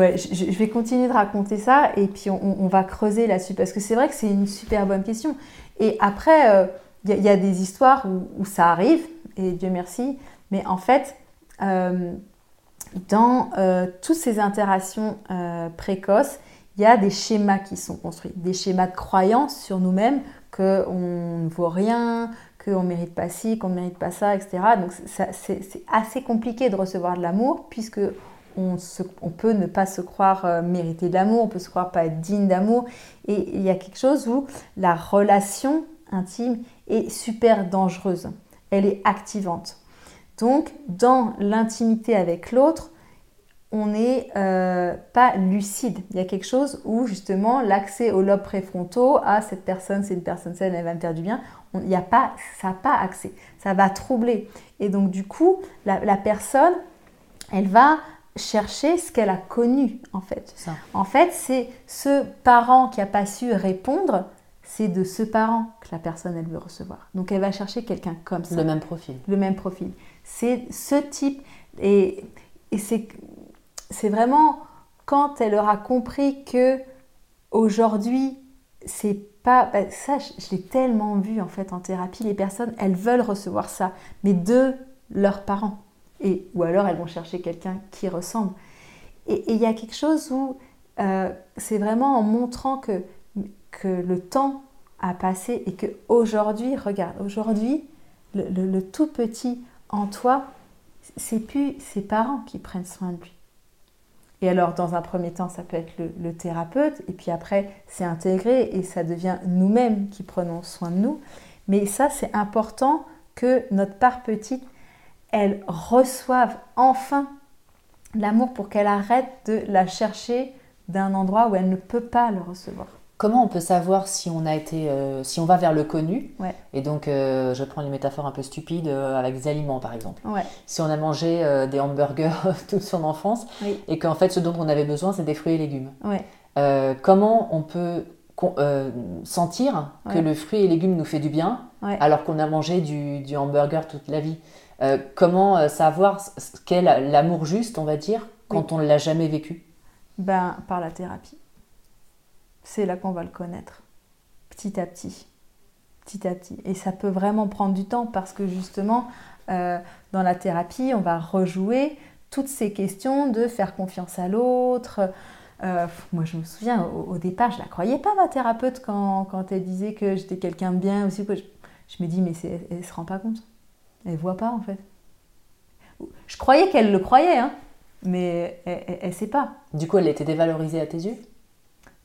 Je, vais continuer de raconter ça et puis on, va creuser là-dessus parce que c'est vrai que c'est une super bonne question. Et après, il y, a des histoires où, ça arrive et Dieu merci, mais en fait, dans toutes ces interactions précoces, il y a des schémas qui sont construits, des schémas de croyance sur nous-mêmes, qu'on ne vaut rien, qu'on ne mérite pas ci, qu'on ne mérite pas ça, etc. Donc c'est assez compliqué de recevoir de l'amour puisque on, peut ne pas se croire euh, mériter de l'amour, on peut se croire pas digne d'amour. Et il y a quelque chose où la relation intime est super dangereuse. Elle est activante. Donc dans l'intimité avec l'autre, on n'est euh, pas lucide. Il y a quelque chose où justement l'accès au lobe préfrontaux, à cette personne, c'est une personne saine, elle va me faire du bien, il n'y a pas, ça n'a pas accès. Ça va troubler. Et donc du coup, la, personne, elle va chercher ce qu'elle a connu en fait. En fait, c'est ce parent qui n'a pas su répondre, c'est de ce parent que la personne elle veut recevoir. Donc elle va chercher quelqu'un comme ça. Le même profil. Le même profil. C'est ce type et, et c'est vraiment quand elle aura compris que aujourd'hui, c'est pas. Bah, ça, je, l'ai tellement vu en fait en thérapie, les personnes, elles veulent recevoir ça, mais de leurs parents. Et, ou alors elles vont chercher quelqu'un qui ressemble. Et il y a quelque chose où euh, c'est vraiment en montrant que, que le temps a passé et que aujourd'hui, regarde, aujourd'hui, le, le, tout petit en toi, c'est plus ses parents qui prennent soin de lui. Et alors, dans un premier temps, ça peut être le, thérapeute, et puis après, c'est intégré et ça devient nous-mêmes qui prenons soin de nous. Mais ça, c'est important que notre part petite, elle reçoive enfin l'amour pour qu'elle arrête de la chercher d'un endroit où elle ne peut pas le recevoir. Comment on peut savoir si on a été, euh, si on va vers le connu Et donc, euh, je prends une métaphore un peu stupide euh, avec des aliments, par exemple. Si on a mangé des hamburgers <laughs> toute son enfance et qu'en fait, ce dont on avait besoin, c'est des fruits et légumes. comment on peut sentir que le fruit et légumes nous fait du bien alors qu'on a mangé du, hamburger toute la vie? Comment savoir quel l'amour juste, on va dire, quand on ne l'a jamais vécu? Ben, par la thérapie c'est là qu'on va le connaître, petit à petit, petit à petit. Et ça peut vraiment prendre du temps parce que justement, euh, dans la thérapie, on va rejouer toutes ces questions de faire confiance à l'autre. Euh, moi, je me souviens, au, départ, je la croyais pas, ma thérapeute, quand, quand elle disait que j'étais quelqu'un de bien aussi. Je, je, me dis, mais elle, ne se rend pas compte. Elle voit pas, en fait. Je croyais qu'elle le croyait, hein, mais elle ne sait pas. Du coup, elle était dévalorisée à tes yeux?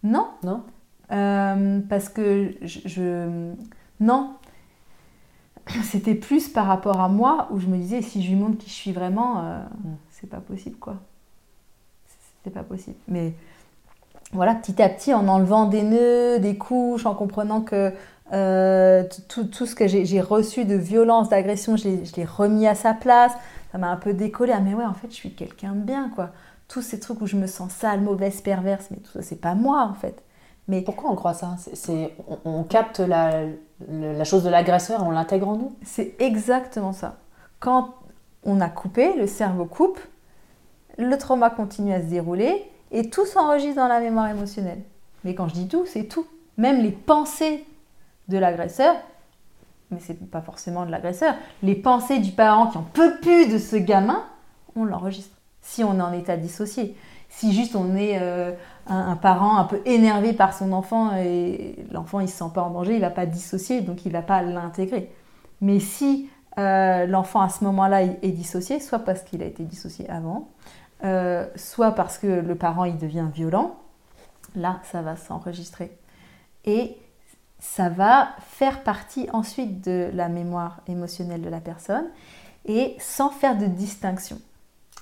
Non. Non? Euh, Parce que je, Non. <clears throat> C'était plus par rapport à moi où je me disais si je lui montre qui je suis vraiment, euh, mm. c'est pas possible quoi. C'était pas possible. Mais voilà, petit à petit, en enlevant des nœuds, des couches, en comprenant que euh, tout, ce que j'ai reçu de violence, d'agression, je l'ai remis à sa place. Ça m'a un peu décollé. Ah, mais ouais, en fait, je suis quelqu'un de bien, quoi tous ces trucs où je me sens sale, mauvaise, perverse, mais tout ça, c'est pas moi en fait. Mais pourquoi on croit ça? C'est on, capte la, la chose de l'agresseur et on l'intègre en nous? C'est exactement ça. Quand on a coupé, le cerveau coupe, le trauma continue à se dérouler et tout s'enregistre dans la mémoire émotionnelle. Mais quand je dis tout, c'est tout. Même les pensées de l'agresseur, mais c'est pas forcément de l'agresseur, les pensées du parent qui en peut plus de ce gamin, on l'enregistre si on est en état dissocié. Si juste on est euh, un, parent un peu énervé par son enfant et l'enfant il se sent pas en danger, il va pas dissocier, donc il va pas l'intégrer. Mais si euh, l'enfant à ce moment-là est dissocié, soit parce qu'il a été dissocié avant, euh, soit parce que le parent il devient violent, là ça va s'enregistrer. Et ça va faire partie ensuite de la mémoire émotionnelle de la personne et sans faire de distinction.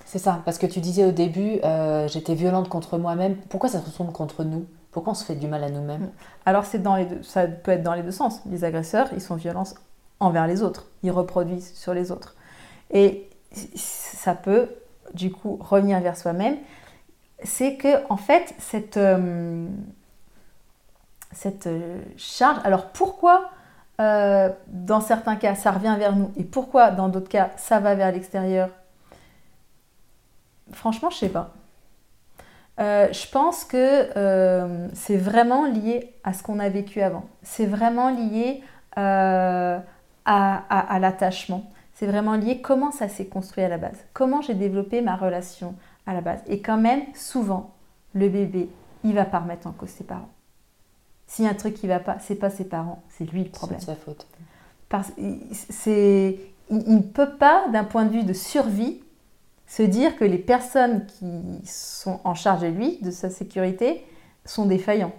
C'est ça, parce que tu disais au début, euh, j'étais violente contre moi-même. Pourquoi ça se retourne contre nous? Pourquoi on se fait du mal à nous-mêmes? Alors c'est dans les deux, ça peut être dans les deux sens. Les agresseurs, ils sont violents envers les autres, ils reproduisent sur les autres. Et ça peut du coup revenir vers soi-même. C'est que en fait cette euh, cette euh, charge. Alors pourquoi dans certains cas ça revient vers nous et pourquoi dans d'autres cas ça va vers l'extérieur? Franchement, je sais pas. je pense que c'est vraiment lié à ce qu'on a vécu avant. C'est vraiment lié à, à l'attachement. C'est vraiment lié comment ça s'est construit à la base. Comment j'ai développé ma relation à la base. Et quand même, souvent, le bébé, il va pas remettre en cause ses parents. S'il y a un truc qui va pas, c'est pas ses parents, c'est lui le problème. C'est sa faute. Parce, c'est, il ne peut pas, d'un point de vue de survie, se dire que les personnes qui sont en charge de lui, de sa sécurité, sont défaillants.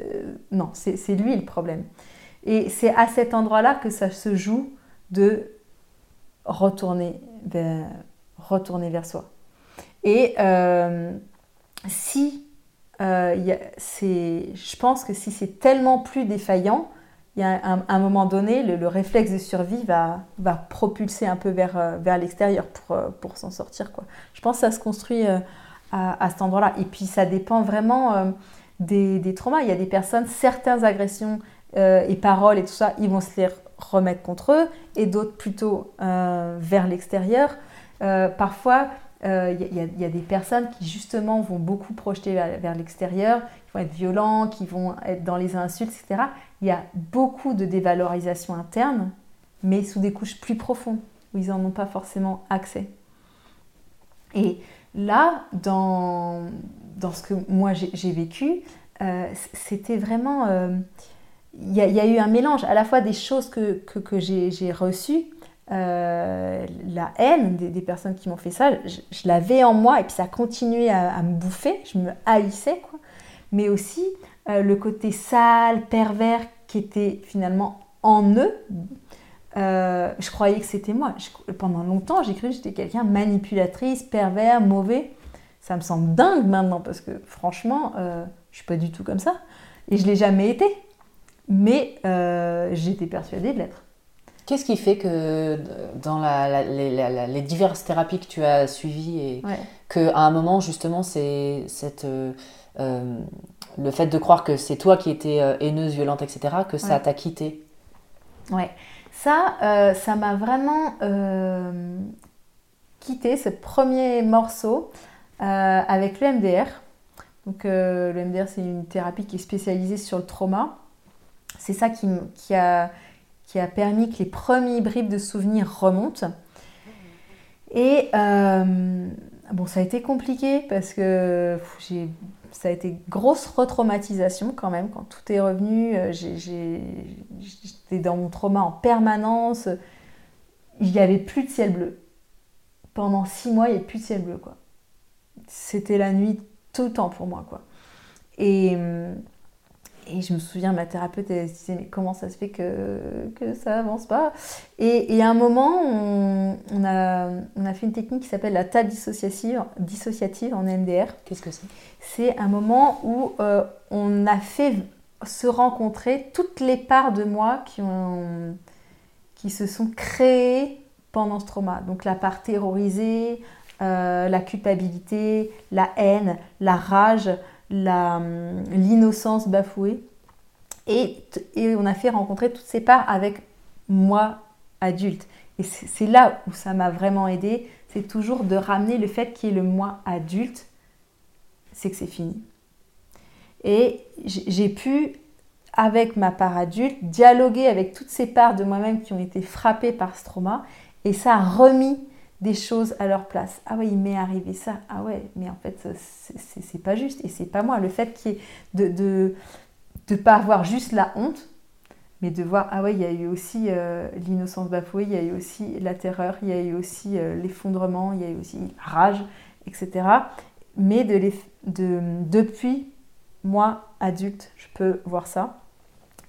Euh, non, c'est, c'est lui le problème. Et c'est à cet endroit-là que ça se joue de retourner vers, retourner vers soi. Et euh, si euh, je pense que si c'est tellement plus défaillant, il y a un, moment donné, le, réflexe de survie va, propulser un peu vers, euh, l'extérieur pour, pour s'en sortir. Je pense que ça se construit à, cet endroit-là. Et puis ça dépend vraiment des, traumas. Il y a des personnes, certaines agressions et paroles et tout ça, ils vont se les remettre contre eux, et d'autres plutôt vers l'extérieur. parfois, il euh, y, a des personnes qui justement vont beaucoup projeter vers, l'extérieur, qui vont être violents, qui vont être dans les insultes, etc. Il y a beaucoup de dévalorisation interne, mais sous des couches plus profondes, où ils n'en ont pas forcément accès. Et là, dans, dans ce que moi j'ai vécu, euh, c'était vraiment... Euh, il y, a eu un mélange à la fois des choses que, que, que j'ai reçues, euh, la haine des, personnes qui m'ont fait ça, je, l'avais en moi et puis ça continuait à, à, me bouffer, je me haïssais, quoi. mais aussi euh, le côté sale, pervers qui était finalement en eux. Euh, je croyais que c'était moi. pendant longtemps, j'ai cru que j'étais quelqu'un manipulatrice, pervers, mauvais. Ça me semble dingue maintenant parce que franchement, je suis pas du tout comme ça et je l'ai jamais été. Mais j'étais persuadée de l'être. Qu'est-ce qui fait que dans les, diverses thérapies que tu as suivies et qu'à un moment justement c'est cette euh, euh, le fait de croire que c'est toi qui étais euh, haineuse, violente, etc. que ça t'a quitté Ouais, ça, ça m'a vraiment quitté ce premier morceau avec l'EMDR. Donc l'EMDR c'est une thérapie qui est spécialisée sur le trauma. C'est ça qui, qui a qui a permis que les premiers bribes de souvenirs remontent. Et euh, bon, ça a été compliqué parce que ça a été grosse retraumatisation quand même quand tout est revenu. Euh, j'étais dans mon trauma en permanence. Il n'y avait plus de ciel bleu. Pendant six mois, il n'y avait plus de ciel bleu. quoi. C'était la nuit tout le temps pour moi. quoi. Et et je me souviens, ma thérapeute, elle se disait, mais comment ça se fait que, que ça avance pas? Et, à un moment, on, a, on, a, fait une technique qui s'appelle la table dissociative, dissociative en MDR. Qu'est-ce que c'est? C'est un moment où euh, on a fait se rencontrer toutes les parts de moi qui, ont, qui se sont créées pendant ce trauma. Donc la part terrorisée, euh, la culpabilité, la haine, la rage, l'innocence bafouée. Et, et, on a fait rencontrer toutes ces parts avec moi adulte. Et c'est là où ça m'a vraiment aidé, c'est toujours de ramener le fait qu'il y ait le moi adulte, c'est que c'est fini. Et j'ai pu, avec ma part adulte, dialoguer avec toutes ces parts de moi-même qui ont été frappées par ce trauma, et ça a remis des choses à leur place. Ah ouais, il m'est arrivé ça. Ah ouais, mais en fait, c'est pas juste et c'est pas moi. Le fait qu'il de, de, de pas avoir juste la honte, mais de voir, ah ouais, il y a eu aussi euh, l'innocence bafouée, il y a eu aussi la terreur, il y a eu aussi euh, l'effondrement, il y a eu aussi la rage, etc. Mais de, de depuis moi, adulte, je peux voir ça.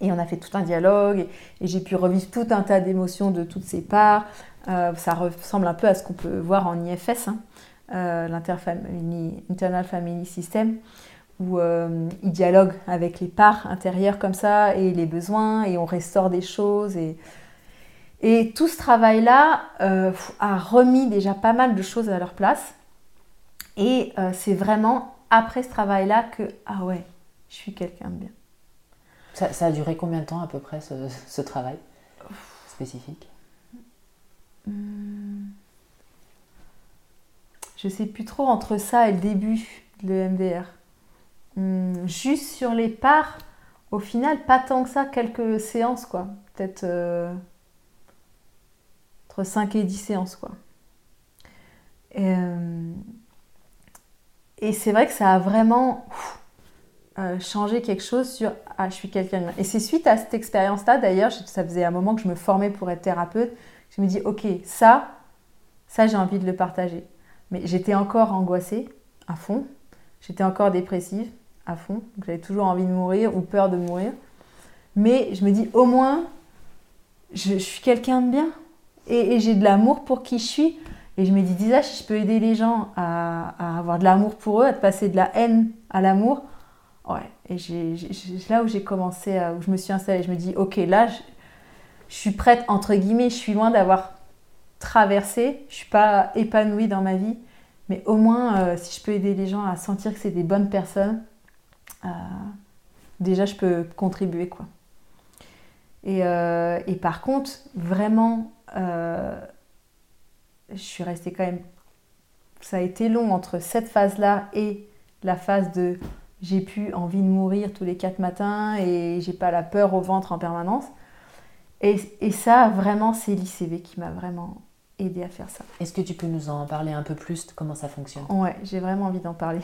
Et on a fait tout un dialogue et, et j'ai pu revivre tout un tas d'émotions de toutes ces parts, ça ressemble un peu à ce qu'on peut voir en IFS, hein, euh, l'Internal Family System, où euh, ils dialoguent avec les parts intérieures comme ça et les besoins et on restaure des choses. Et, et tout ce travail-là a remis déjà pas mal de choses à leur place. Et c'est vraiment après ce travail-là que, ah ouais, je suis quelqu'un de bien. Ça, a duré combien de temps à peu près ce travail spécifique? Je sais plus trop entre ça et le début. le MDR. Hum, juste sur les parts, au final, pas tant que ça, quelques séances, quoi. Peut-être euh, entre 5 et 10 séances, quoi. Et, euh, et c'est vrai que ça a vraiment euh, changé quelque chose sur Ah, je suis quelqu'un de. Et c'est suite à cette expérience-là, d'ailleurs, ça faisait un moment que je me formais pour être thérapeute, je me dis Ok, ça, ça j'ai envie de le partager. Mais j'étais encore angoissée à fond, j'étais encore dépressive à fond, j'avais toujours envie de mourir ou peur de mourir. Mais je me dis Au moins, je, suis quelqu'un de bien et, j'ai de l'amour pour qui je suis. Et je me dis, déjà, si je peux aider les gens à, avoir de l'amour pour eux, à passer de la haine à l'amour, ouais. Et j'ai, là où j'ai commencé, où je me suis installée, je me dis, ok, là, je, suis prête, entre guillemets, je suis loin d'avoir traversé, je suis pas épanouie dans ma vie, mais au moins, euh, si je peux aider les gens à sentir que c'est des bonnes personnes, euh, déjà, je peux contribuer, quoi. Et, euh, et par contre, vraiment je suis restée quand même. Ça a été long entre cette phase-là et la phase de j'ai plus envie de mourir tous les quatre matins et j'ai pas la peur au ventre en permanence. Et, et ça, vraiment, c'est l'ICV qui m'a vraiment aidé à faire ça. Est-ce que tu peux nous en parler un peu plus de comment ça fonctionne? Ouais, j'ai vraiment envie d'en parler.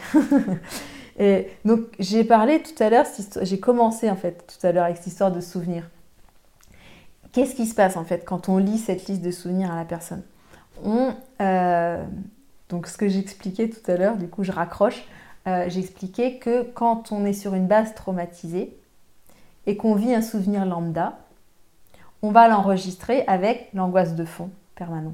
<laughs> et donc, j'ai parlé tout à l'heure, j'ai commencé en fait tout à l'heure avec cette histoire de souvenirs. Qu'est-ce qui se passe en fait quand on lit cette liste de souvenirs à la personne? On, euh, donc ce que j'expliquais tout à l'heure, du coup je raccroche, euh, j'expliquais que quand on est sur une base traumatisée et qu'on vit un souvenir lambda, on va l'enregistrer avec l'angoisse de fond permanent.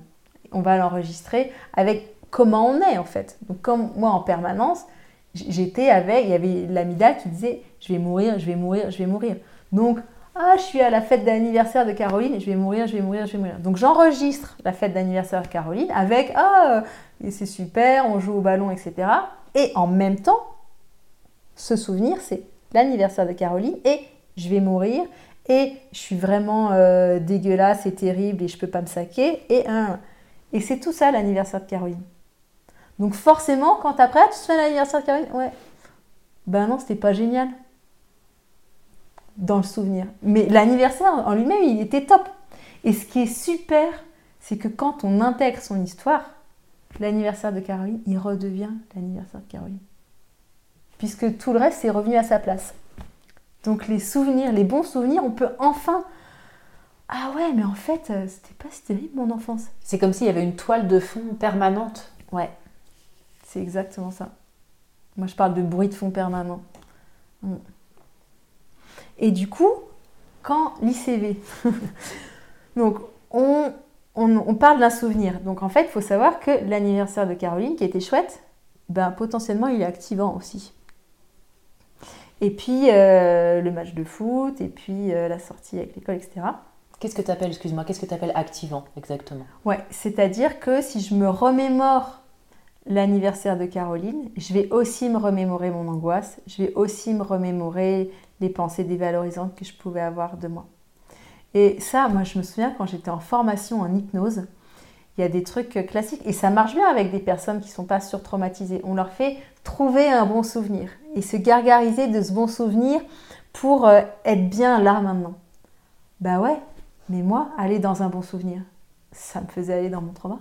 On va l'enregistrer avec comment on est en fait. Comme moi en permanence, j'étais avec, il y avait l'amidale qui disait je vais mourir, je vais mourir, je vais mourir. Donc ah, je suis à la fête d'anniversaire de Caroline je vais mourir, je vais mourir, je vais mourir. Donc j'enregistre la fête d'anniversaire de Caroline avec Ah, c'est super, on joue au ballon, etc. Et en même temps, ce souvenir, c'est l'anniversaire de Caroline et je vais mourir et je suis vraiment euh, dégueulasse et terrible et je peux pas me saquer. Et, et c'est tout ça l'anniversaire de Caroline. Donc forcément, quand après, tu te fais l'anniversaire de Caroline, ouais, ben non, c'était pas génial dans le souvenir. Mais l'anniversaire en lui-même, il était top. Et ce qui est super, c'est que quand on intègre son histoire, l'anniversaire de Caroline, il redevient l'anniversaire de Caroline. Puisque tout le reste est revenu à sa place. Donc les souvenirs, les bons souvenirs, on peut enfin... Ah ouais, mais en fait, euh, c'était pas si terrible mon enfance. C'est comme s'il y avait une toile de fond permanente. Ouais, c'est exactement ça. Moi, je parle de bruit de fond permanent. Mm. Et du coup, quand l'ICV, <laughs> donc on, on, parle d'un souvenir. Donc en fait, il faut savoir que l'anniversaire de Caroline, qui était chouette, ben, potentiellement il est activant aussi. Et puis euh, le match de foot, et puis euh, la sortie avec l'école, etc. Qu'est-ce que tu appelles, excuse-moi, qu'est-ce que tu appelles activant exactement? Ouais, c'est-à-dire que si je me remémore l'anniversaire de Caroline, je vais aussi me remémorer mon angoisse, je vais aussi me remémorer les pensées dévalorisantes que je pouvais avoir de moi. Et ça, moi, je me souviens quand j'étais en formation en hypnose, il y a des trucs classiques et ça marche bien avec des personnes qui ne sont pas surtraumatisées. On leur fait trouver un bon souvenir et se gargariser de ce bon souvenir pour euh, être bien là maintenant. Bah ouais, mais moi, aller dans un bon souvenir, ça me faisait aller dans mon trauma.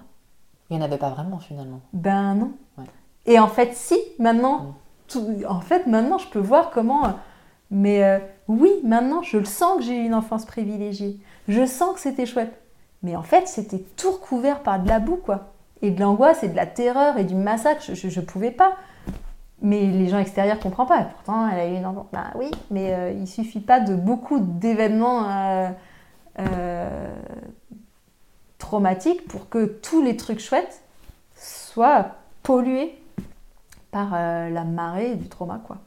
Il n'y en avait pas vraiment finalement. Ben non. Et en fait, si, maintenant, mm. en fait, maintenant, je peux voir comment mais euh, oui, maintenant, je le sens que j'ai eu une enfance privilégiée. Je sens que c'était chouette. Mais en fait, c'était tout recouvert par de la boue, quoi. Et de l'angoisse et de la terreur et du massacre. Je ne pouvais pas. Mais les gens extérieurs ne comprennent pas. Pourtant, elle a eu une enfance. Bah oui, mais euh, il suffit pas de beaucoup d'événements euh, traumatiques pour que tous les trucs chouettes soient pollués par la marée du trauma, quoi.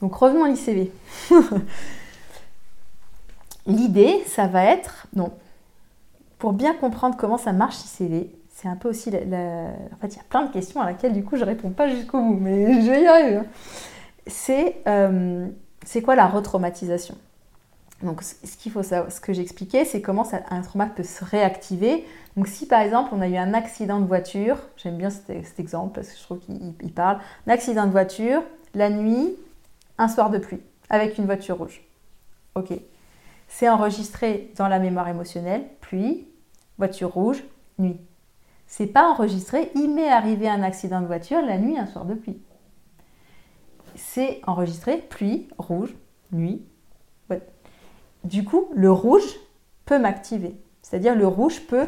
Donc revenons à l'ICV. <laughs> L'idée, ça va être, non, pour bien comprendre comment ça marche l'ICV, c'est un peu aussi, la, en fait, il y a plein de questions à laquelle du coup je réponds pas jusqu'au bout, mais <laughs> je vais y arriver. Hein. C'est, euh, c'est quoi la retraumatisation? Donc, ce qu'il faut savoir, ce que j'expliquais, c'est comment ça, un trauma peut se réactiver. Donc, si par exemple on a eu un accident de voiture, j'aime bien cet, exemple parce que je trouve qu'il parle, un accident de voiture, la nuit, un soir de pluie, avec une voiture rouge. Ok. C'est enregistré dans la mémoire émotionnelle, pluie, voiture rouge, nuit. C'est pas enregistré, il m'est arrivé un accident de voiture la nuit, un soir de pluie. C'est enregistré, pluie, rouge, nuit. Du coup, le rouge peut m'activer. C'est-à-dire le rouge peut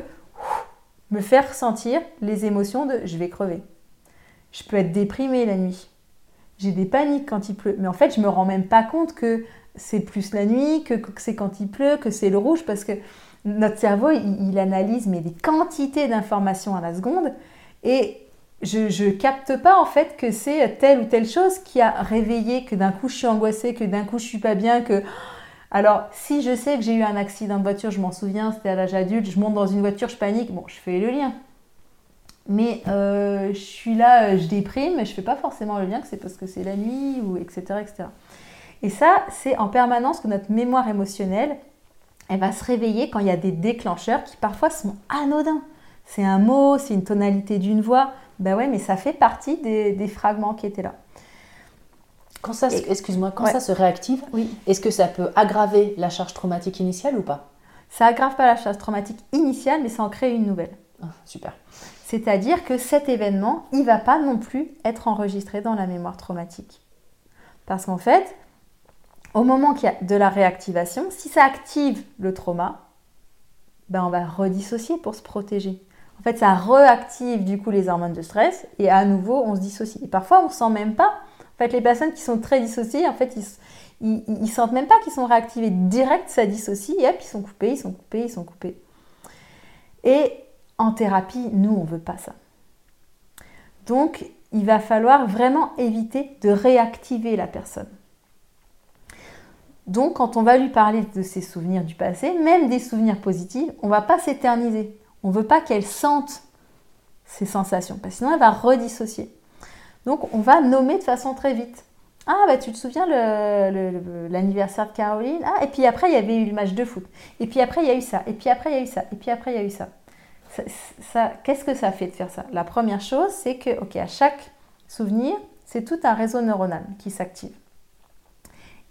me faire sentir les émotions de je vais crever. Je peux être déprimée la nuit. J'ai des paniques quand il pleut. Mais en fait, je me rends même pas compte que c'est plus la nuit, que, c'est quand il pleut, que c'est le rouge, parce que notre cerveau, il, analyse mais des quantités d'informations à la seconde. Et je ne capte pas en fait que c'est telle ou telle chose qui a réveillé, que d'un coup je suis angoissée, que d'un coup je suis pas bien, que... Alors, si je sais que j'ai eu un accident de voiture, je m'en souviens, c'était à l'âge adulte, je monte dans une voiture, je panique, bon, je fais le lien. Mais euh, je suis là, je déprime, mais je fais pas forcément le lien que c'est parce que c'est la nuit, ou etc., etc. Et ça, c'est en permanence que notre mémoire émotionnelle, elle va se réveiller quand il y a des déclencheurs qui parfois sont anodins. C'est un mot, c'est une tonalité d'une voix. Ben ouais, mais ça fait partie des, fragments qui étaient là. Quand ça, excuse-moi, quand ça se réactive, oui. est-ce que ça peut aggraver la charge traumatique initiale ou pas? Ça aggrave pas la charge traumatique initiale, mais ça en crée une nouvelle. Ah, super. C'est-à-dire que cet événement, il va pas non plus être enregistré dans la mémoire traumatique. Parce qu'en fait, au moment qu'il a de la réactivation, si ça active le trauma, ben on va redissocier pour se protéger. En fait, ça réactive du coup les hormones de stress et à nouveau on se dissocie. Et parfois on ne sent même pas. En fait, les personnes qui sont très dissociées, en fait, ils, ne sentent même pas qu'ils sont réactivés. Direct, ça dissocie et hop, ils sont coupés, ils sont coupés, ils sont coupés. Et en thérapie, nous, on veut pas ça. Donc, il va falloir vraiment éviter de réactiver la personne. Donc, quand on va lui parler de ses souvenirs du passé, même des souvenirs positifs, on ne va pas s'éterniser. On ne veut pas qu'elle sente ces sensations, parce que sinon elle va redissocier. Donc, on va nommer de façon très vite. Ah, bah tu te souviens l'anniversaire de Caroline? Ah, et puis après, il y avait eu le match de foot. Et puis après, il y a eu ça. Et puis après, il y a eu ça. Et puis après, il y a eu ça. ça, Qu'est-ce que ça fait de faire ça? La première chose, c'est que, ok, à chaque souvenir, c'est tout un réseau neuronal qui s'active.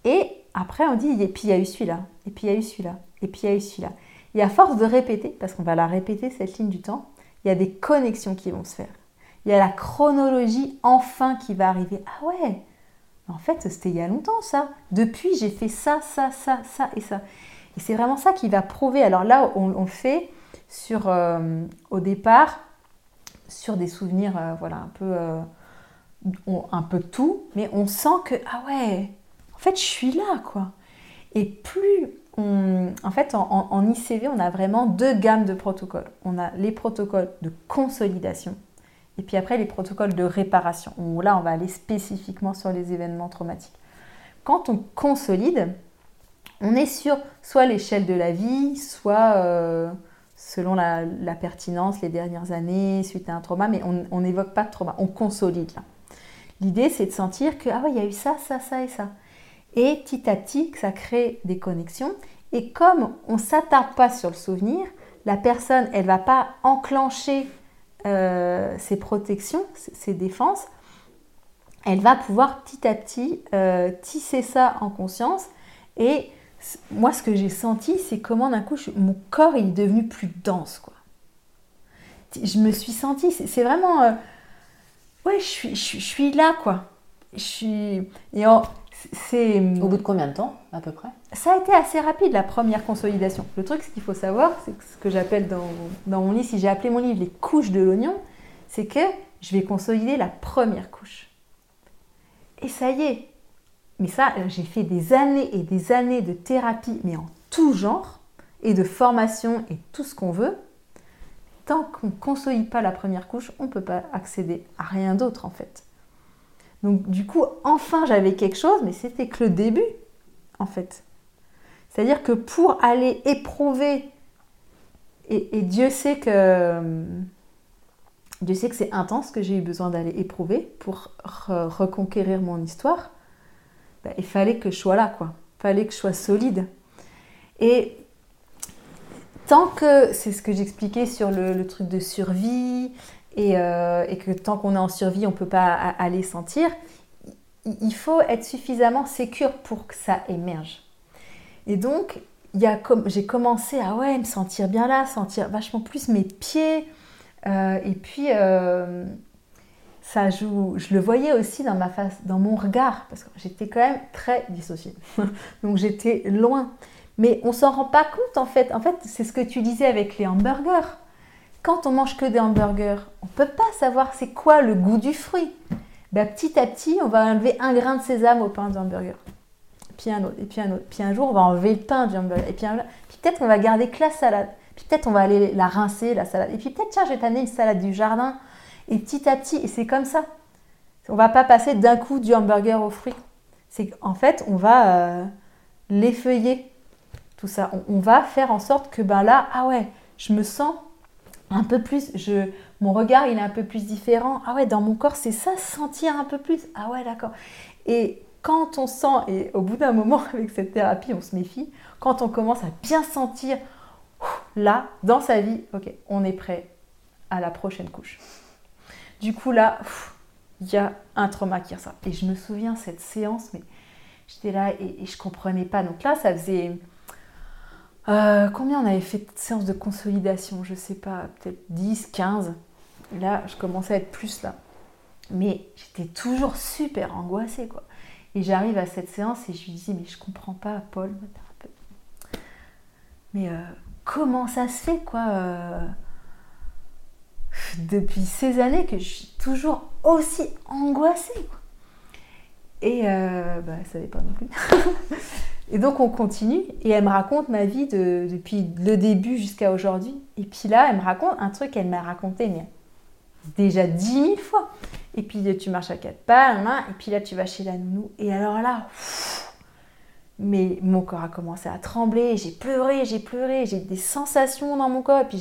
Et après, on dit, et puis il y a eu celui-là, et puis il y a eu celui-là, et puis il y a eu celui-là. Et à force de répéter, parce qu'on va la répéter, cette ligne du temps, il y a des connexions qui vont se faire. Il y a la chronologie enfin qui va arriver. Ah ouais, en fait, c'était il y a longtemps ça. Depuis, j'ai fait ça, ça, ça, ça et ça. Et c'est vraiment ça qui va prouver. Alors là, on, le fait sur, euh, au départ, sur des souvenirs, euh, voilà, un peu, euh, un peu tout, mais on sent que, ah ouais, en fait, je suis là, quoi. Et plus on... En fait, en, ICV, on a vraiment deux gammes de protocoles. On a les protocoles de consolidation et puis après les protocoles de réparation, là, on va aller spécifiquement sur les événements traumatiques. Quand on consolide, on est sur soit l'échelle de la vie, soit euh, selon la, pertinence, les dernières années, suite à un trauma, mais on n'évoque pas de trauma, on consolide là. L'idée, c'est de sentir que, ah il y a eu ça, ça, ça et ça. Et petit à petit, ça crée des connexions. Et comme on ne s'attarde pas sur le souvenir, la personne, elle ne va pas enclencher euh, ses protections, ses défenses. Elle va pouvoir petit à petit euh, tisser ça en conscience. Et moi, ce que j'ai senti, c'est comment d'un coup, mon corps il est devenu plus dense. Quoi. Je me suis sentie, c'est vraiment... Euh, ouais, je suis, je, suis là, quoi. Je suis... Et c'est... Au bout de combien de temps, à peu près? Ça a été assez rapide, la première consolidation. Le truc, ce qu'il faut savoir, c'est ce que j'appelle dans, dans mon livre, si j'ai appelé mon livre les couches de l'oignon, c'est que je vais consolider la première couche. Et ça y est. Mais ça, j'ai fait des années et des années de thérapie, mais en tout genre, et de formation et tout ce qu'on veut. Tant qu'on ne consolide pas la première couche, on ne peut pas accéder à rien d'autre en fait. Donc du coup, enfin j'avais quelque chose, mais c'était que le début, en fait. C'est-à-dire que pour aller éprouver, et, Dieu sait que Dieu sait que c'est intense que j'ai eu besoin d'aller éprouver pour reconquérir mon histoire, bah, il fallait que je sois là, quoi. Il fallait que je sois solide. Et tant que, c'est ce que j'expliquais sur le, truc de survie, et, euh, et que tant qu'on est en survie, on ne peut pas aller sentir, il faut être suffisamment sécure pour que ça émerge. Et donc, j'ai commencé à ouais, me sentir bien là, sentir vachement plus mes pieds. Euh, et puis, euh, ça joue. Je le voyais aussi dans ma face, dans mon regard, parce que j'étais quand même très dissociée. <laughs> Donc, j'étais loin. Mais on s'en rend pas compte en fait. En fait, c'est ce que tu disais avec les hamburgers. Quand on mange que des hamburgers, on peut pas savoir c'est quoi le goût du fruit. Ben, petit à petit, on va enlever un grain de sésame au pain de hamburger puis un autre, et puis un autre. Puis un jour, on va enlever le pain du hamburger. Et puis, peut-être qu'on va garder que la salade. Puis peut-être on va aller la rincer, la salade. Et puis peut-être, tiens, je vais t'amener une salade du jardin. Et petit à petit, et c'est comme ça. On va pas passer d'un coup du hamburger aux fruits. C'est qu'en fait, on va euh, l'effeuiller, tout ça. On, va faire en sorte que, ben là, ah ouais, je me sens un peu plus, je, mon regard, il est un peu plus différent. Ah ouais, dans mon corps, c'est ça, sentir un peu plus. Ah ouais, d'accord. Et quand on sent, et au bout d'un moment <laughs> avec cette thérapie, on se méfie, quand on commence à bien sentir là, dans sa vie, ok, on est prêt à la prochaine couche. Du coup, là, il y a un trauma qui ressort. Et je me souviens, cette séance, mais j'étais là et, je comprenais pas. Donc là, ça faisait. Euh, combien on avait fait de séances de consolidation Je sais pas, peut-être 10, 15. là, je commençais à être plus là. Mais j'étais toujours super angoissée, quoi. Et j'arrive à cette séance et je lui dis, mais je comprends pas, Paul, Mais euh, comment ça se fait, quoi euh, Depuis ces années que je suis toujours aussi angoissée. Et bah, ça savait pas non plus. <laughs> et donc on continue et elle me raconte ma vie depuis le début jusqu'à aujourd'hui. Et puis là, elle me raconte un truc qu'elle m'a raconté déjà dix mille fois. Et puis tu marches à quatre pas, et puis là tu vas chez la nounou. Et alors là, mais mon corps a commencé à trembler, j'ai pleuré, j'ai pleuré, j'ai des sensations dans mon corps, et puis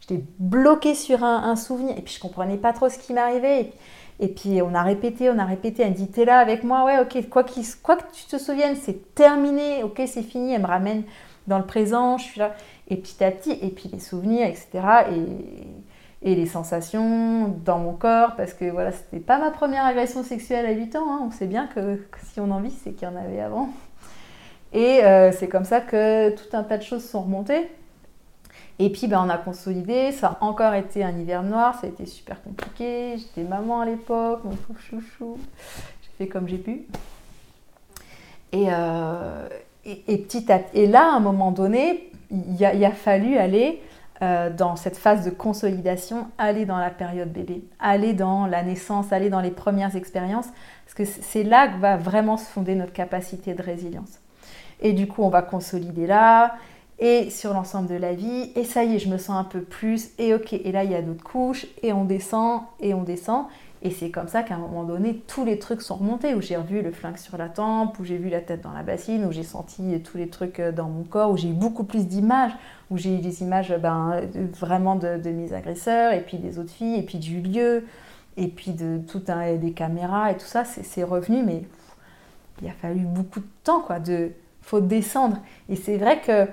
j'étais bloquée sur un, souvenir, et puis je comprenais pas trop ce qui m'arrivait. On a répété, on a répété, elle dit, t'es là avec moi, ouais, ok, quoi, quoi que tu te souviennes, c'est terminé, ok, c'est fini, elle me ramène dans le présent, je suis là. Et petit à petit, et puis les souvenirs, etc. Et, et les sensations dans mon corps, parce que voilà, c'était pas ma première agression sexuelle à 8 ans, hein. on sait bien que, si on en vit, c'est qu'il y en avait avant. Et euh, c'est comme ça que tout un tas de choses sont remontées. Et puis ben, on a consolidé, ça a encore été un hiver noir, ça a été super compliqué, j'étais maman à l'époque, mon pauvre chouchou, j'ai fait comme j'ai pu. Et, euh, et, petit à, et là, à un moment donné, il a, a fallu aller euh, dans cette phase de consolidation, aller dans la période bébé, aller dans la naissance, aller dans les premières expériences, parce que c'est là que va vraiment se fonder notre capacité de résilience. Et du coup, on va consolider là, et sur l'ensemble de la vie, et ça y est, je me sens un peu plus, et ok, et là, il y a d'autres couches, et on descend, et on descend, et c'est comme ça qu'à un moment donné, tous les trucs sont remontés, où j'ai revu le flingue sur la tempe, où j'ai vu la tête dans la bassine, où j'ai senti tous les trucs euh, dans mon corps, où j'ai eu beaucoup plus d'images, où j'ai eu des images ben, vraiment de, mes agresseurs, et puis des autres filles, et puis du lieu, et puis de tout des caméras et tout ça, c'est revenu, mais il a fallu beaucoup de temps, quoi, de faut descendre. Et c'est vrai que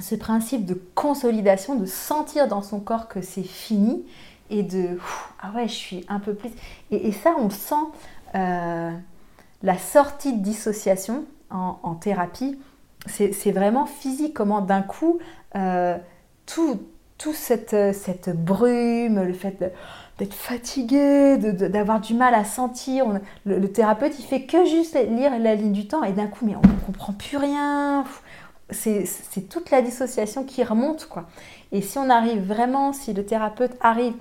ce principe de consolidation, de sentir dans son corps que c'est fini, et de ah ouais, je suis un peu plus. Et, ça, on sent euh, la sortie de dissociation en, thérapie. C'est vraiment physique, comment d'un coup, euh, tout, tout cette, cette, brume, le fait d'être fatigué, d'avoir du mal à sentir. le, thérapeute, il fait que juste lire la ligne du temps et d'un coup, mais on ne comprend plus rien. C'est toute la dissociation qui remonte, quoi. Et si on arrive vraiment, si le thérapeute arrive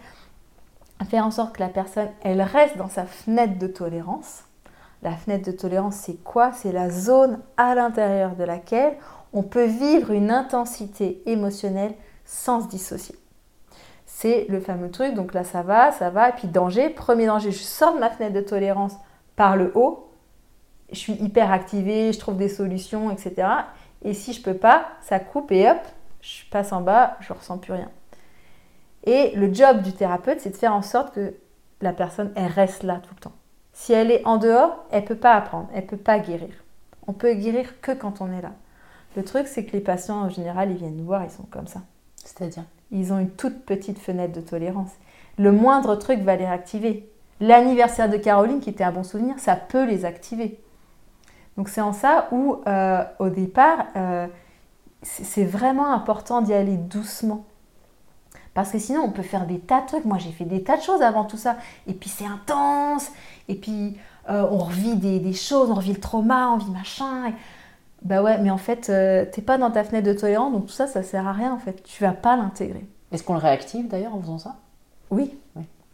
à faire en sorte que la personne, elle reste dans sa fenêtre de tolérance. La fenêtre de tolérance, c'est quoi? C'est la zone à l'intérieur de laquelle on peut vivre une intensité émotionnelle sans se dissocier. C'est le fameux truc, donc là ça va, ça va, et puis danger, premier danger, je sors de ma fenêtre de tolérance par le haut, je suis hyper activée, je trouve des solutions, etc. Et si je peux pas, ça coupe et hop, je passe en bas, je ressens plus rien. Et le job du thérapeute, c'est de faire en sorte que la personne, elle reste là tout le temps. Si elle est en dehors, elle ne peut pas apprendre, elle ne peut pas guérir. On peut guérir que quand on est là. Le truc, c'est que les patients, en général, ils viennent nous voir, ils sont comme ça. C'est-à-dire? Ils ont une toute petite fenêtre de tolérance. Le moindre truc va les réactiver. L'anniversaire de Caroline, qui était un bon souvenir, ça peut les activer. Donc c'est en ça où, euh, au départ, euh, c'est vraiment important d'y aller doucement. Parce que sinon, on peut faire des tas de trucs. Moi, j'ai fait des tas de choses avant tout ça. Et puis, c'est intense. Et puis, euh, on revit des, choses, on revit le trauma, on vit machin. Bah ouais, mais en fait, t'es pas dans ta fenêtre de tolérance, donc tout ça, ça sert à rien en fait. Tu vas pas l'intégrer. Est-ce qu'on le réactive d'ailleurs en faisant ça? Oui.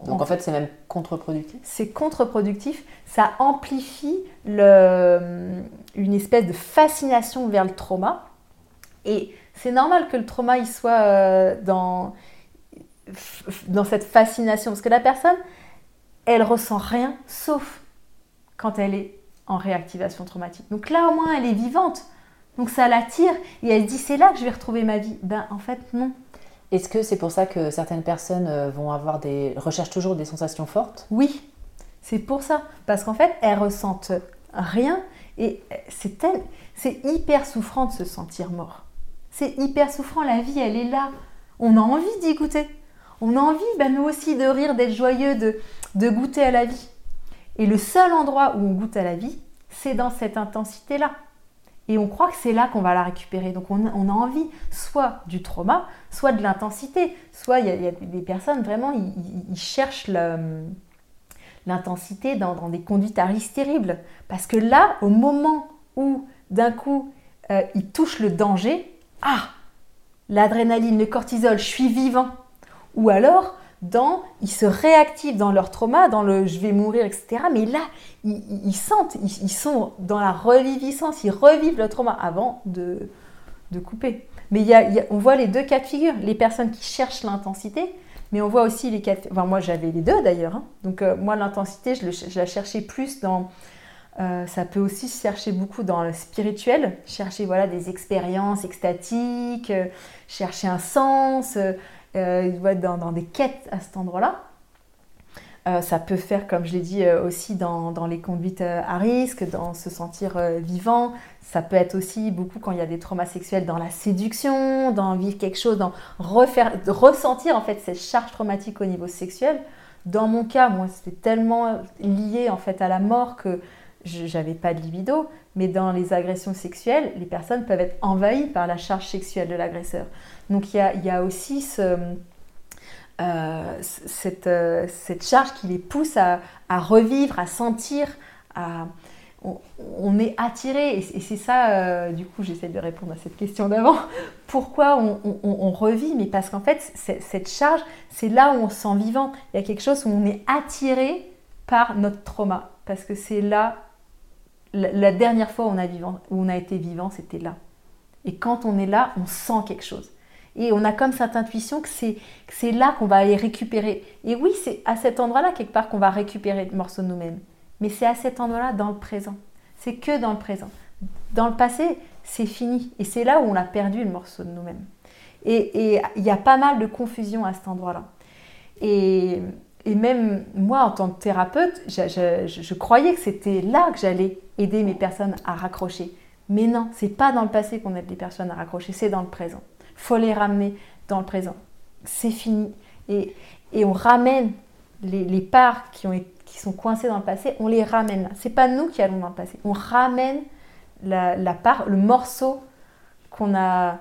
Donc en, fait, c'est même contre-productif C'est contre-productif. Ça amplifie le, une espèce de fascination vers le trauma. Et c'est normal que le trauma, il soit euh, dans dans cette fascination. Parce que la personne, elle ressent rien sauf quand elle est en réactivation traumatique. Donc là, au moins, elle est vivante. Donc ça l'attire et elle se dit c'est là que je vais retrouver ma vie. Ben en fait non. Est-ce que c'est pour ça que certaines personnes euh, vont avoir des recherchent toujours des sensations fortes? Oui, c'est pour ça parce qu'en fait elles ressentent rien et c'est c'est hyper souffrant de se sentir mort. C'est hyper souffrant la vie, elle est là. On a envie d'y goûter. On a envie, ben, nous aussi, de rire, d'être joyeux, de, goûter à la vie. Et le seul endroit où on goûte à la vie, c'est dans cette intensité-là. Et on croit que c'est là qu'on va la récupérer. Donc on, a envie soit du trauma, soit de l'intensité. Soit il y, a des personnes, vraiment, ils, cherchent l'intensité dans, des conduites à risque terribles. Parce que là, au moment où d'un coup, euh, ils touchent le danger, ah, l'adrénaline, le cortisol, je suis vivant, ou alors, dans, ils se réactivent dans leur trauma, dans le je vais mourir, etc. Mais là, ils, sentent, ils, sont dans la reviviscence, ils revivent le trauma avant de, de couper. Mais on voit les deux cas de figure, les personnes qui cherchent l'intensité, mais on voit aussi les cas de Enfin, moi j'avais les deux d'ailleurs. Hein. Donc euh, moi l'intensité, je, la cherchais plus dans... Euh, ça peut aussi chercher beaucoup dans le spirituel, chercher voilà des expériences extatiques, euh, chercher un sens, il doit être dans, des quêtes à cet endroit-là. Euh, ça peut faire, comme je l'ai dit, euh, aussi dans, les conduites à risque, dans se sentir vivant. Ça peut être aussi beaucoup quand il y a des traumas sexuels dans la séduction, dans vivre quelque chose, dans refaire, ressentir en fait cette charge traumatique au niveau sexuel. Dans mon cas, moi, c'était tellement lié en fait à la mort que j'avais pas de libido, mais dans les agressions sexuelles, les personnes peuvent être envahies par la charge sexuelle de l'agresseur. Donc il y a, aussi euh, euh, cette, charge qui les pousse à, revivre, à sentir, on, est attiré, et c'est ça, euh, du coup j'essaie de répondre à cette question d'avant, <laughs> pourquoi on, revit, mais parce qu'en fait cette charge, c'est là où on se sent vivant, il y a quelque chose où on est attiré par notre trauma, parce que c'est là, la, dernière fois où on, a vivant, où on a été vivant, c'était là. Et quand on est là, on sent quelque chose. Et on a comme cette intuition que c'est là qu'on va aller récupérer. Et oui, c'est à cet endroit-là, quelque part, qu'on va récupérer le morceau de nous-mêmes. Mais c'est à cet endroit-là, dans le présent. C'est que dans le présent. Dans le passé, c'est fini. Et c'est là où on a perdu le morceau de nous-mêmes. Et il y a pas mal de confusion à cet endroit-là. Et, et, même moi, en tant que thérapeute, je, je, je croyais que c'était là que j'allais aider mes personnes à raccrocher. Mais non, c'est pas dans le passé qu'on aide les personnes à raccrocher, c'est dans le présent faut les ramener dans le présent. C'est fini. Et, on ramène les, parts qui, ont, qui sont coincées dans le passé, on les ramène là. C'est pas nous qui allons dans le passé. On ramène la, part, le morceau qu'on a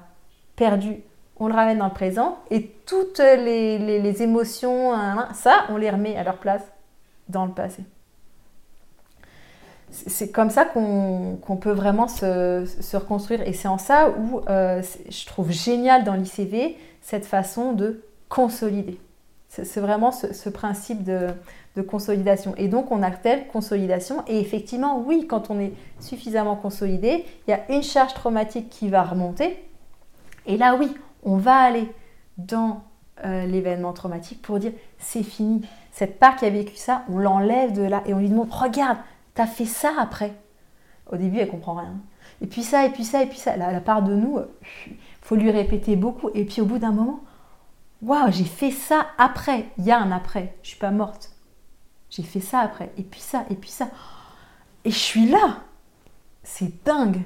perdu. On le ramène dans le présent et toutes les, émotions, ça, on les remet à leur place dans le passé c'est comme ça qu'on peut vraiment se, reconstruire. Et c'est en ça où euh, je trouve génial dans l'ICV cette façon de consolider. C'est vraiment ce, principe de, consolidation. Et donc on a telle consolidation. Et effectivement, oui, quand on est suffisamment consolidé, il y a une charge traumatique qui va remonter. Et là, oui, on va aller dans euh, l'événement traumatique pour dire c'est fini. Cette part qui a vécu ça, on l'enlève de là et on lui demande regarde, Fait ça après. Au début, elle comprend rien. Et puis ça, et puis ça, et puis ça. La, part de nous, il faut lui répéter beaucoup. Et puis au bout d'un moment, waouh, j'ai fait ça après. Il y a un après. Je suis pas morte. J'ai fait ça après. Et puis ça, et puis ça. Et je suis là. C'est dingue.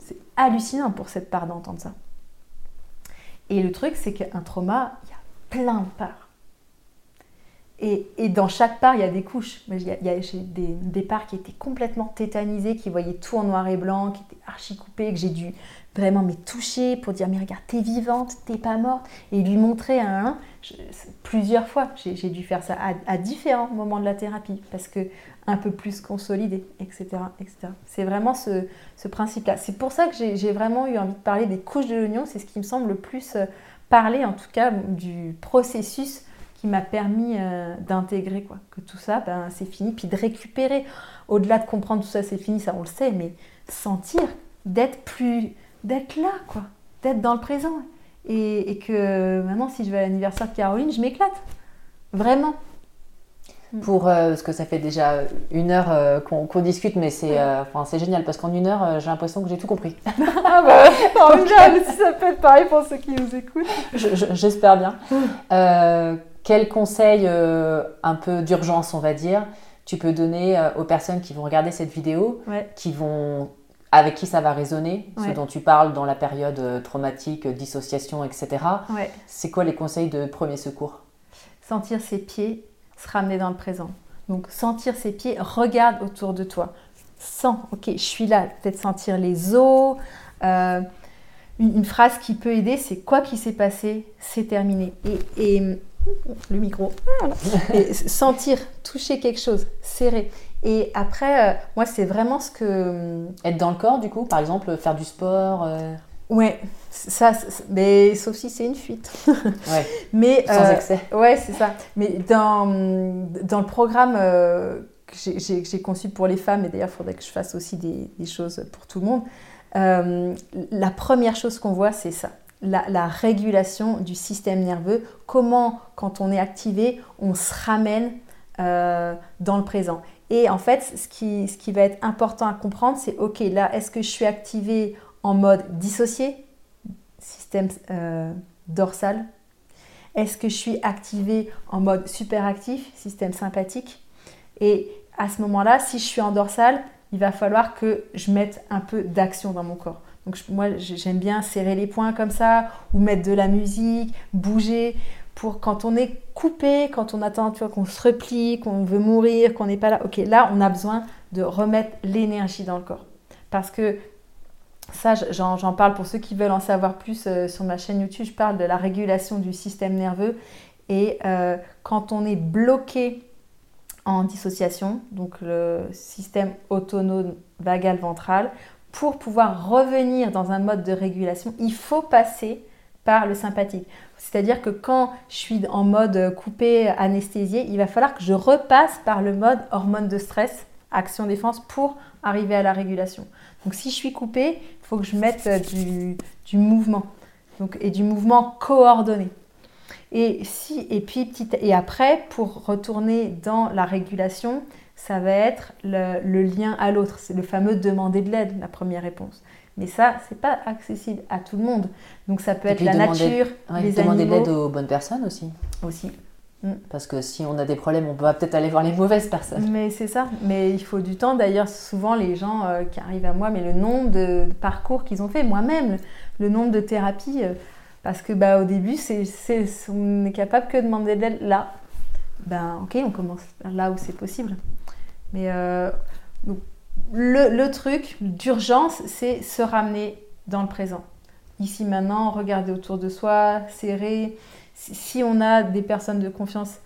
C'est hallucinant pour cette part d'entendre ça. Et le truc, c'est qu'un trauma, il y a plein de parts. Et, dans chaque part, il y a des couches. Il y a, j'ai des, des, parts qui étaient complètement tétanisées, qui voyaient tout en noir et blanc, qui étaient archi coupées, que j'ai dû vraiment me toucher pour dire mais regarde, t'es vivante, t'es pas morte. Et lui montrer un, un plusieurs fois. J'ai, dû faire ça à, différents moments de la thérapie parce que un peu plus consolidé, etc. etc. C'est vraiment ce, ce principe-là. C'est pour ça que j'ai, vraiment eu envie de parler des couches de l'oignon. C'est ce qui me semble le plus euh, parler, en tout cas, du processus m'a permis euh, d'intégrer quoi que tout ça ben, c'est fini. Puis de récupérer. Au-delà de comprendre tout ça c'est fini ça on le sait mais sentir d'être plus d'être là quoi d'être dans le présent. Et, que maintenant si je vais à l'anniversaire de Caroline je m'éclate. Vraiment. Pour euh, ce que ça fait déjà une heure euh, qu'on discute, mais c'est enfin, c'est génial parce qu'en une heure, j'ai l'impression que j'ai tout compris. <laughs> ah bah, si ça peut être pareil pour ceux qui nous écoutent. J'espère bien. Quel conseil euh, un peu d'urgence, on va dire, tu peux donner euh, aux personnes qui vont regarder cette vidéo, qui vont, avec qui ça va résonner, ce dont tu parles dans la période euh, traumatique, dissociation, etc. C'est quoi les conseils de premier secours? Sentir ses pieds, se ramener dans le présent. Donc sentir ses pieds, regarde autour de toi. Sens, ok, je suis là, peut-être sentir les os. une, phrase qui peut aider, c'est quoi qui s'est passé, c'est terminé. et le micro, et sentir, toucher quelque chose, serrer. Et après, euh, moi, c'est vraiment ce que. Euh, Être dans le corps, du coup, par exemple, faire du sport. Euh... Ouais, ça, mais sauf si c'est une fuite. <laughs> ouais. mais sans excès. Ouais, c'est ça. Mais dans, dans le programme que j'ai conçu pour les femmes, et d'ailleurs, il faudrait que je fasse aussi des, des, choses pour tout le monde. la première chose qu'on voit, c'est ça la, régulation du système nerveux, comment quand on est activé, on se ramène euh, dans le présent. Et en fait, ce qui, va être important à comprendre, c'est ok, là, est-ce que je suis activé en mode dissocié, système euh, dorsal? Est-ce que je suis activé en mode superactif, système sympathique? Et à ce moment-là, si je suis en dorsal, il va falloir que je mette un peu d'action dans mon corps. Donc moi, j'aime bien serrer les poings comme ça, ou mettre de la musique, bouger, pour quand on est coupé, quand on attend, tu vois, qu'on se replie, qu'on veut mourir, qu'on n'est pas là. Ok, là, on a besoin de remettre l'énergie dans le corps. Parce que ça, j'en parle pour ceux qui veulent en savoir plus euh, sur ma chaîne YouTube. Je parle de la régulation du système nerveux. Et euh, quand on est bloqué en dissociation, donc le système autonome vagal ventral, pour pouvoir revenir dans un mode de régulation, il faut passer par le sympathique. C'est-à-dire que quand je suis en mode coupé, anesthésié, il va falloir que je repasse par le mode hormone de stress, action-défense, pour arriver à la régulation. Donc si je suis coupé, il faut que je mette du, mouvement. Donc, et du mouvement coordonné. Et, si, et puis et après, pour retourner dans la régulation, ça va être le, lien à l'autre. C'est le fameux demander de l'aide, la première réponse. Mais ça, c'est pas accessible à tout le monde. Donc ça peut être la nature, les demander de l'aide aux bonnes personnes aussi. Aussi. Mm. Parce que si on a des problèmes, on va peut-être aller voir les mauvaises personnes. Mais c'est ça. Mais il faut du temps. D'ailleurs, souvent les gens euh, qui arrivent à moi, mais le nombre de parcours qu'ils ont fait, moi-même, le nombre de thérapies, euh, parce que bah, au début, c'est, on n'est capable que de demander de l'aide là. Ben ok, on commence là où c'est possible. Mais euh, le, truc d'urgence, c'est se ramener dans le présent. Ici maintenant, regarder autour de soi, serrer. Si on a des personnes de confiance,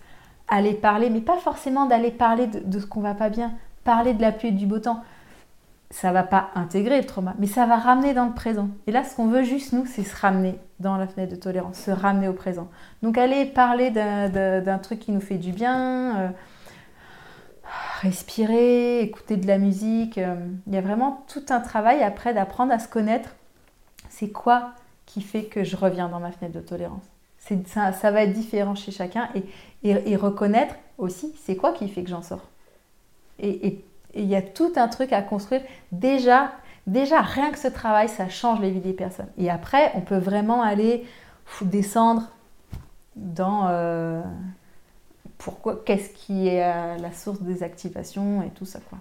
aller parler, mais pas forcément d'aller parler de, ce qu'on va pas bien, parler de la pluie et du beau temps. Ça va pas intégrer le trauma, mais ça va ramener dans le présent. Et là, ce qu'on veut juste, nous, c'est se ramener dans la fenêtre de tolérance, se ramener au présent. Donc, aller parler d'un truc qui nous fait du bien. Euh, respirer, écouter de la musique. Euh, il y a vraiment tout un travail après d'apprendre à se connaître. C'est quoi qui fait que je reviens dans ma fenêtre de tolérance? Ça, va être différent chez chacun et, et, reconnaître aussi c'est quoi qui fait que j'en sors? Et il y a tout un truc à construire. Déjà, déjà, rien que ce travail, ça change les vies des personnes. Et après, on peut vraiment aller descendre dans, euh, pourquoi, qu'est-ce qui est la source des activations et tout ça. Quoi.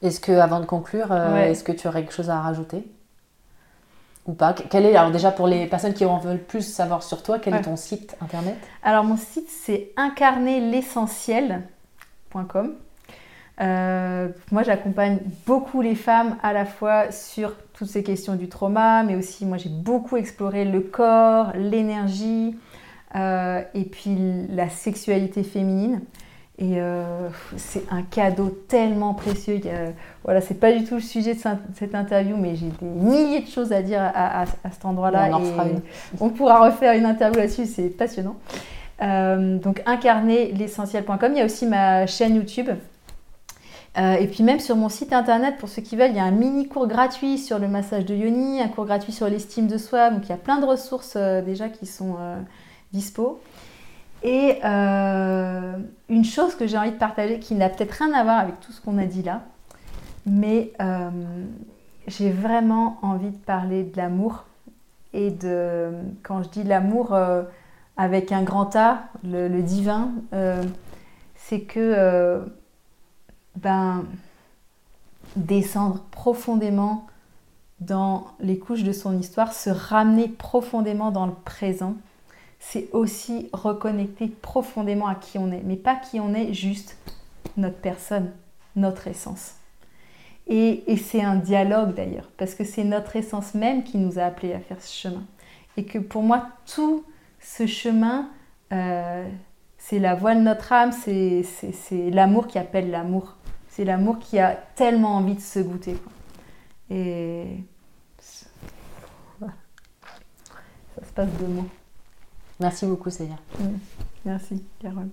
Est-ce que, avant de conclure, euh, Ouais. est-ce que tu aurais quelque chose à rajouter? Ou pas? Quel est, alors déjà pour les personnes qui en veulent plus savoir sur toi, quel Ouais. est ton site internet? Alors mon site c'est incarnerlessentiel.com. Euh, moi j'accompagne beaucoup les femmes à la fois sur toutes ces questions du trauma, mais aussi moi j'ai beaucoup exploré le corps, l'énergie euh, et puis la sexualité féminine. Et euh, c'est un cadeau tellement précieux. Voilà, c'est pas du tout le sujet de cette- interview, mais j'ai des milliers de choses à dire à, à- à cet endroit-là. On pourra refaire une interview là-dessus, c'est passionnant. Euh, donc incarnerlessentiel.com. Il y a aussi ma chaîne YouTube. Et puis même sur mon site internet, pour ceux qui veulent, il y a un mini cours gratuit sur le massage de yoni, un cours gratuit sur l'estime de soi. Donc il y a plein de ressources déjà qui sont dispo. Et euh, une chose que j'ai envie de partager, qui n'a peut-être rien à voir avec tout ce qu'on a dit là, mais euh, j'ai vraiment envie de parler de l'amour et de, quand je dis l'amour euh, avec un grand A, le, le divin, c'est que ben, descendre profondément dans les couches de son histoire, se ramener profondément dans le présent, c'est aussi reconnecter profondément à qui on est, mais pas qui on est, juste notre personne, notre essence. Et, c'est un dialogue d'ailleurs, parce que c'est notre essence même qui nous a appelés à faire ce chemin. Et que pour moi, tout ce chemin, euh, c'est la voix de notre âme, c'est l'amour qui appelle l'amour. C'est l'amour qui a tellement envie de se goûter. quoi. Et ça se passe de mots. Merci beaucoup, Célia. Mm. Merci, Carole.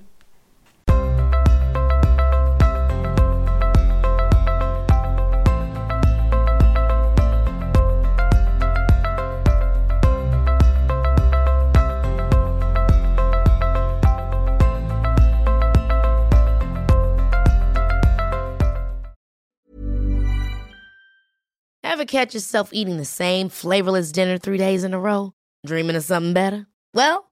Ever catch yourself eating the same flavorless dinner three days in a row? Dreaming of something better? Well,